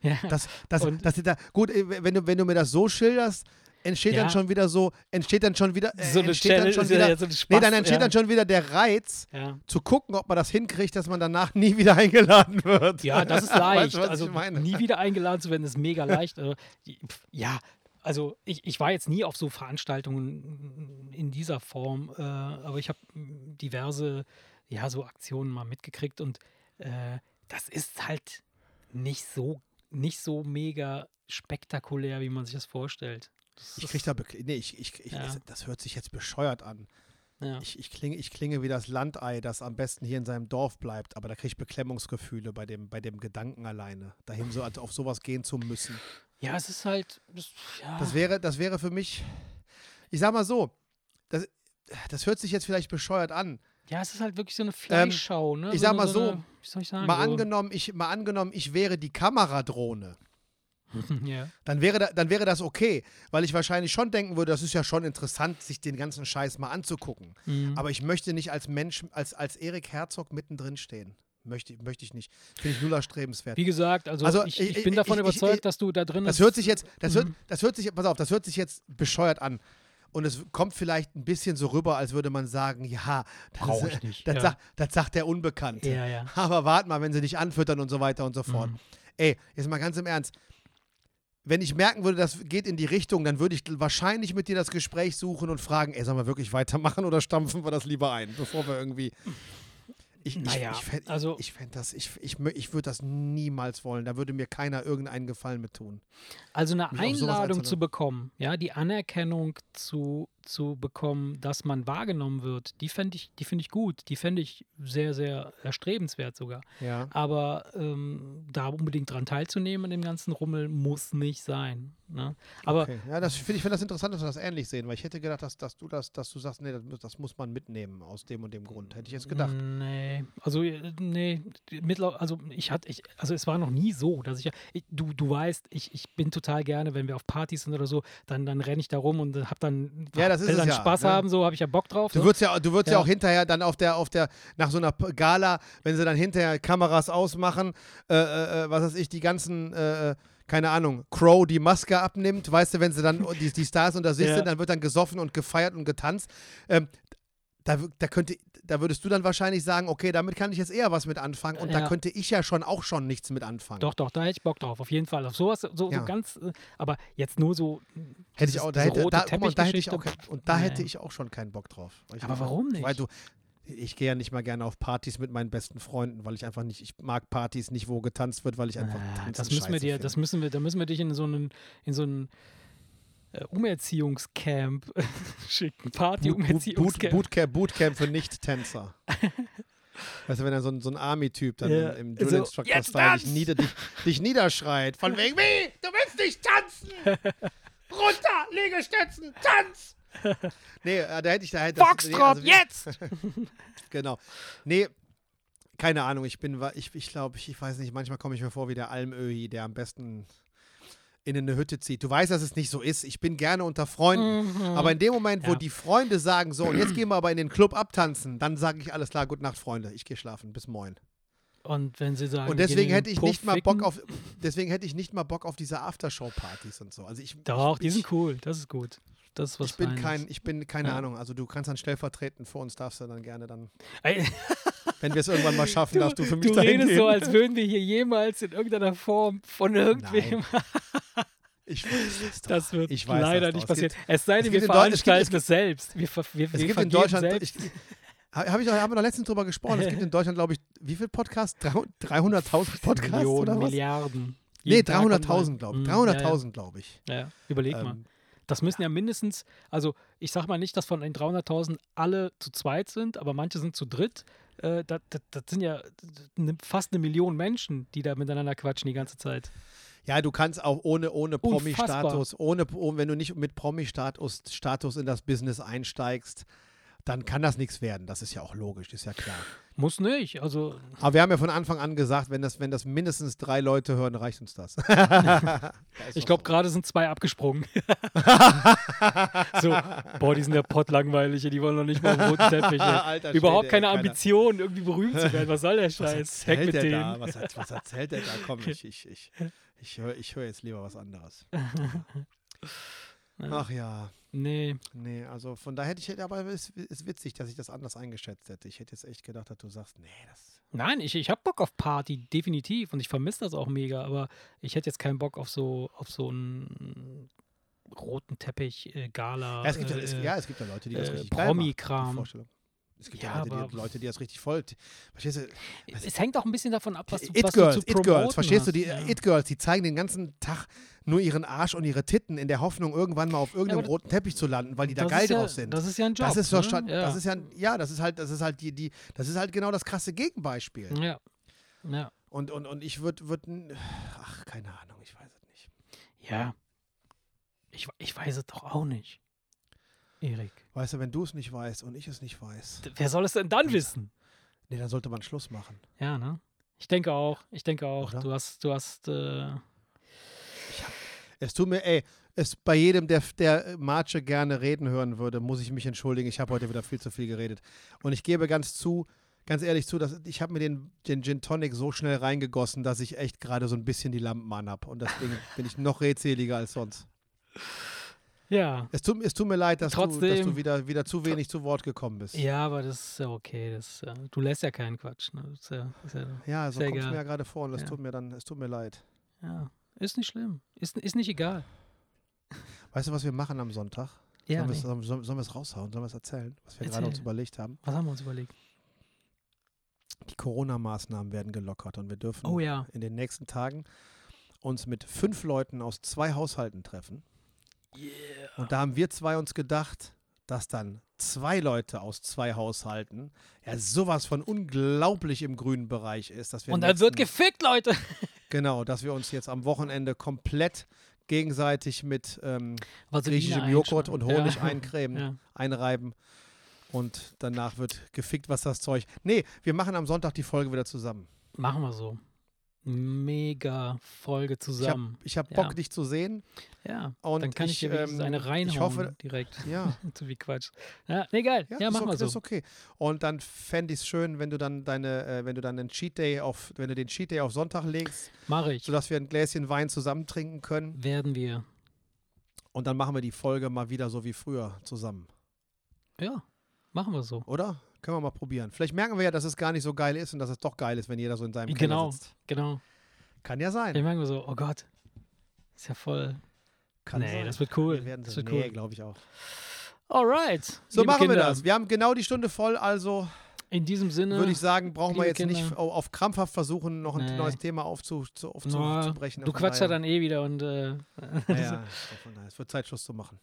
Ja.
Das, das,
Und-
das, da, gut, äh, wenn du, wenn du mir das so schilderst, entsteht
Ja.
dann schon wieder so, entsteht dann schon wieder, äh,
so eine
dann
Challenge, ja
wieder,
jetzt so ein
nee,
Spaß,
dann entsteht
ja.
dann schon wieder der Reiz,
Ja.
zu gucken, ob man das hinkriegt, dass man danach nie wieder eingeladen wird.
Ja, das ist
Weißt
leicht.
was
also nie wieder eingeladen zu werden, ist mega leicht. Also, pf, ja, also ich, ich war jetzt nie auf so Veranstaltungen in dieser Form, äh, aber ich habe diverse, ja, so Aktionen mal mitgekriegt und äh, das ist halt nicht so, nicht so mega spektakulär, wie man sich das vorstellt. Das
Ich krieg da, bekl- nee, ich, ich, ich,
Ja.
das, hört sich jetzt bescheuert an.
ja.
Ich, ich, klinge, ich klinge wie das Landei, das am besten hier in seinem Dorf bleibt, aber da kriege ich Beklemmungsgefühle bei dem, bei dem Gedanken alleine, dahin so auf sowas gehen zu müssen.
ja, es ist halt, das, ja,
Das wäre, das wäre für mich, ich sag mal so, das, das hört sich jetzt vielleicht bescheuert an.
ja, es ist halt wirklich so eine Fleischschau. ne?
Ähm, ich
so
sag
eine,
mal
so,
so,
eine, ich sagen?
Mal
so,
angenommen, ich, mal angenommen, ich wäre die Kameradrohne.
ja.
Dann wäre, da, dann wäre das okay, weil ich wahrscheinlich schon denken würde, das ist ja schon interessant, sich den ganzen Scheiß mal anzugucken.
Mhm.
Aber ich möchte nicht als Mensch, als, als Erik Herzog mittendrin stehen. Möchte, möchte ich nicht. Finde ich null erstrebenswert.
Wie gesagt, also,
Also,
ich,
ich-
ich bin davon
ich-
überzeugt, dass du da drin
Das hört sich jetzt, das hört,
Mhm.
das hört sich, pass auf, das hört sich jetzt bescheuert an. Und es kommt vielleicht ein bisschen so rüber, als würde man sagen, ja, das, ist-
ich nicht,
Das,
ja.
sagt, das sagt der Unbekannte.
Ja, ja.
Aber warte mal, wenn sie dich anfüttern und so weiter und so fort.
Mhm.
Ey, jetzt mal ganz im Ernst. Wenn ich merken würde, das geht in die Richtung, dann würde ich wahrscheinlich mit dir das Gespräch suchen und fragen, ey, sollen wir wirklich weitermachen oder stampfen wir das lieber ein, bevor wir irgendwie. Ich,
Naja,
ich, ich fänd,
also-
ich, ich fänd das, ich, ich, ich würde das niemals wollen. Da würde mir keiner irgendeinen Gefallen mit tun.
Also eine
Mich
Einladung zu bekommen, ja, die Anerkennung zu, zu bekommen, dass man wahrgenommen wird, die fände ich, die finde ich gut, die fände ich sehr, sehr erstrebenswert sogar.
Ja.
Aber ähm, da unbedingt dran teilzunehmen an dem ganzen Rummel muss nicht sein. Ne? Aber
Okay. Ja, das find, ich finde das interessant, dass wir das ähnlich sehen, weil ich hätte gedacht, dass, dass du das, dass du sagst, nee, das, muss- das muss man mitnehmen aus dem und dem Grund. Hätte ich jetzt gedacht.
Nee, also äh, nee, also ich hatte, ich, also es war noch nie so, dass ich, ich du, du weißt, ich, ich bin total gerne, wenn wir auf Partys sind oder so, dann, dann renne ich da rum und hab dann,
Ja, das ist
will
es
dann
ja,
Spaß
ne?
haben, so habe ich ja Bock drauf.
Du
so.
würdest ja, du würdest ja.
Ja.
auch hinterher dann auf der, auf der, nach so einer Gala, wenn sie dann hinterher Kameras ausmachen, äh, äh, äh, was weiß ich, die ganzen, äh, äh, keine Ahnung, Crow die Maske abnimmt, weißt du, wenn sie dann die, die Stars unter sich
Ja.
sind, dann wird dann gesoffen und gefeiert und getanzt. Ähm, da, da könnte, da würdest du dann wahrscheinlich sagen, okay, damit kann ich jetzt eher was mit anfangen und da
Ja.
könnte ich ja schon auch schon nichts mit anfangen.
Doch, doch, da hätte ich Bock drauf, auf jeden Fall. Auf sowas, so,
Ja.
so ganz, aber jetzt nur so.
Hätte ich auch, da hätte, da, mal, da hätte ich auch, und da
Nee.
hätte ich auch schon keinen Bock drauf.
Aber
einfach-
warum nicht?
Weil du, ich gehe ja nicht mal gerne auf Partys mit meinen besten Freunden, weil ich einfach nicht, ich mag Partys nicht, wo getanzt wird, weil ich einfach
Ah, das müssen wir dir,
finde.
das müssen wir, da müssen wir dich in so einen, in so einen Umerziehungscamp schicken.
Boot, Boot, Boot,
Party-Umerziehungscamp.
Bootcamp, Bootcamp für Nicht-Tänzer. weißt du, wenn dann so ein, so ein Army-Typ dann
Ja,
im,
so,
Drill Instructor Style dich,
tanz!
nieder, dich, dich niederschreit. Von wegen, wie? Du willst nicht tanzen! Runter, Liegestützen, tanz! nee, äh, da hätte ich da hätte nee,
Foxtrot,
also
jetzt!
Genau. Nee, keine Ahnung, ich bin, ich, ich glaube, ich, ich weiß nicht, manchmal komme ich mir vor wie der Almöhi, der am besten in eine Hütte zieht. Du weißt, dass es nicht so ist. Ich bin gerne unter Freunden.
Mhm.
Aber in dem Moment, wo
Ja.
die Freunde sagen, so, und jetzt gehen wir aber in den Club abtanzen, dann sage ich, alles klar, gute Nacht, Freunde. Ich gehe schlafen. Bis moin.
Und wenn sie sagen,
Und deswegen hätte ich
Puff
nicht mal Bock auf, deswegen hätte ich nicht mal Bock auf diese Aftershow-Partys und so. Also ich,
Doch,
ich,
die sind cool. Das ist gut. Das ist was
ich bin
Feines.
kein, ich bin keine
Ja.
Ahnung. Also du kannst dann stellvertretend für uns darfst du dann gerne dann, wenn wir es irgendwann mal schaffen, darfst du für mich
Du
dahin
redest
gehen.
so, als würden wir hier jemals in irgendeiner Form von irgendwem.
ich weiß das doch.
Das wird
Ich weiß
leider nicht.
Es
passieren.
gibt-
Es sei
es
denn, wir
es
veranstalten
es gibt-
es selbst. Wir, ver wir,
Es
wir
gibt in Deutschland,
selbst.
ich, habe ich haben wir doch letztens drüber gesprochen. Es gibt in Deutschland, glaube ich, wie viel Podcasts? 300.000 Podcasts
Millionen,
oder was?
Milliarden.
Nee,
Jeden Tag kommt
300.000, glaube ich.
Mm,
300.000, glaube ich.
Ja, überleg mal. Das müssen ja mindestens, also ich sag mal nicht, dass von den 300.000 alle zu zweit sind, aber manche sind zu dritt. Äh, das, das, das sind ja ne- fast eine Million Menschen, die da miteinander quatschen die ganze Zeit.
ja, du kannst auch ohne, ohne. Promi-Status, ohne, oh, wenn du nicht mit Promi-Status Status in das Business einsteigst, dann kann das nichts werden. Das ist ja auch logisch, ist ja klar.
Muss nicht. Also
Aber wir haben ja von Anfang an gesagt, wenn das, wenn das mindestens drei Leute hören, reicht uns das. Ist
ich glaube, gerade sind zwei abgesprungen. so, boah, die sind ja pottlangweilig, die wollen noch nicht mal roten Teppich. ey.
Alter
Überhaupt
ey,
keine
keiner-
Ambition, irgendwie berühmt zu werden. Was soll der
Was
Scheiß? Weg
erzählt
mit
der
denen.
da? Was, was erzählt der da? Komm, ich, ich, ich, ich höre ich hör jetzt lieber was anderes. Ach ja,
Nee,
nee, also von daher hätte ich, aber es ist witzig, dass ich das anders eingeschätzt hätte. Ich hätte jetzt echt gedacht, dass du sagst, nee, das.
nein, ich, ich habe Bock auf Party, definitiv. Und ich vermisse das auch mega, aber ich hätte jetzt keinen Bock auf so, auf so einen roten Teppich, äh, Gala.
Ja, es gibt ja, es,
äh,
ja, es gibt ja Leute, die das
äh,
richtig geil machen, die
Promi-Kram.
Es gibt ja,
Ja,
Leute, die, Leute, die das richtig voll. Verstehst du?
Es hängt auch ein bisschen davon ab, was du,
It
was
Girls,
du zu
It Girls, verstehst du? Die
ja.
It Girls, die zeigen den ganzen Tag nur ihren Arsch und ihre Titten in der Hoffnung, irgendwann mal auf irgendeinem
aber
roten Teppich zu landen, weil die da geil
ja,
drauf sind.
Das ist ja ein Job.
Das ist
ne? ja.
das ist ja, ja, das ist halt, das ist halt die, die, das ist halt genau das krasse Gegenbeispiel.
Ja. Ja.
Und, und, und ich würde, würd, ach, keine Ahnung, ich weiß es nicht.
Ja. Ich, ich weiß es doch auch nicht. Erik.
Weißt du, wenn du es nicht weißt und ich es nicht weiß,
Wer soll es denn dann wissen?
nee, dann sollte man Schluss machen.
Ja, ne? Ich denke auch. Ich denke auch.
Oder?
Du hast, du hast, äh,
Es tut mir, ey, es bei jedem, der, der Marche gerne reden hören würde, muss ich mich entschuldigen. Ich habe heute wieder viel zu viel geredet. Und ich gebe ganz zu, ganz ehrlich zu, dass ich habe mir den, den Gin Tonic so schnell reingegossen, dass ich echt gerade so ein bisschen die Lampen an habe. Und deswegen bin ich noch redseliger als sonst.
Ja.
Es tut, es tut mir leid, dass, du, dass
Trotzdem-
du wieder, wieder zu wenig zu Wort gekommen bist.
Ja, aber das ist ja okay. Das, du lässt ja keinen Quatsch. Ne? Das ist ja, ist ja,
Ja, so kommt es mir ja gerade vor und es
Ja.
tut mir dann, es tut mir leid.
ja. Ist nicht schlimm. Ist, ist nicht egal.
Weißt du, was wir machen am Sonntag?
Ja,
sollen, wir
nee.
wir es raushauen? Sollen wir es erzählen, was wir gerade uns
Erzähl.
überlegt haben?
Was haben wir uns überlegt?
Die Corona-Maßnahmen werden gelockert und wir dürfen
Oh ja.
in den nächsten Tagen uns mit fünf Leuten aus zwei Haushalten treffen. Und da haben wir zwei uns gedacht, dass dann zwei Leute aus zwei Haushalten ja sowas von unglaublich im grünen Bereich ist, dass wir
Und dann wird gefickt, Leute.
genau, dass wir uns jetzt am Wochenende komplett gegenseitig mit ähm, griechischem Joghurt und. Honig
ja.
eincremen,
Ja.
einreiben und danach wird gefickt, was das Zeug. Nee, wir machen am Sonntag die Folge wieder zusammen.
Machen wir so. Mega Folge
Ich habe
zusammen.
ich hab
Ja.
Bock, dich zu sehen.
ja,
Und
dann kann ich,
ich,
dir
ähm,
eine
ich
reinhauen
hoffe-
direkt.
Ja,
Zu viel Quatsch. Ja, nee, geil. Ja,
ist
machen
okay,
wir so.
Das ist okay. Und dann fände ich es schön, wenn du dann deine, äh, wenn du dann einen Cheat Day auf, wenn du den Cheat Day auf Sonntag legst,
Mache ich.
sodass wir ein Gläschen Wein zusammen trinken können.
Werden wir.
Und dann machen wir die Folge mal wieder so wie früher zusammen.
Ja, machen wir so.
Oder? Können wir mal probieren. Vielleicht merken wir ja, dass es gar nicht so geil ist und dass es doch geil ist, wenn jeder so in seinem Keller
Genau.
sitzt.
Genau.
Kann ja sein.
Dann merken wir so, oh Gott. Ist ja voll.
Kann
nee,
sein.
das wird cool.
Wir werden
das wird
nee,
cool.
glaube ich auch.
Alright.
So machen wir
Kinder,
das. Wir haben genau die Stunde voll, also
In diesem Sinne.
würde ich sagen, brauchen wir jetzt nicht
Kinder.
auf, auf krampfhaft versuchen, noch ein
Nee.
neues Thema aufzu, zu, aufzubrechen.
du quatschst ja dann eh wieder und äh,
Ja, Es wird Zeit, Schluss zu machen.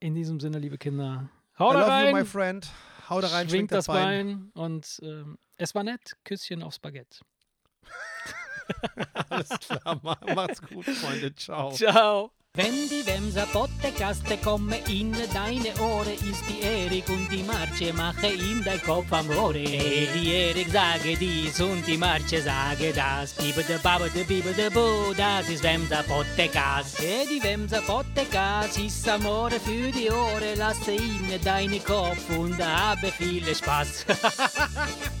in diesem Sinne, liebe Kinder,
I
haut
love
rein,
you, my friend. Hau da rein,
schwingt
schwingt
das
das Bein.
Bein, und ähm, es war nett. Küsschen aufs Baguette.
Alles klar, ma- macht's gut, Freunde. Ciao.
Ciao. Wenn die Wemser Podcaste kommen in deine Ohren, ist die Erik und die Marce mache in dein Kopf am. Hey, die Erik sage dies und die Marce sage das. Bibe de Babe de Bibe de Bu, das ist Wemser Podcast. Die Wemser Podcast ist Amore für die Ohren, lasse in deine Kopf und habe viel Spaß.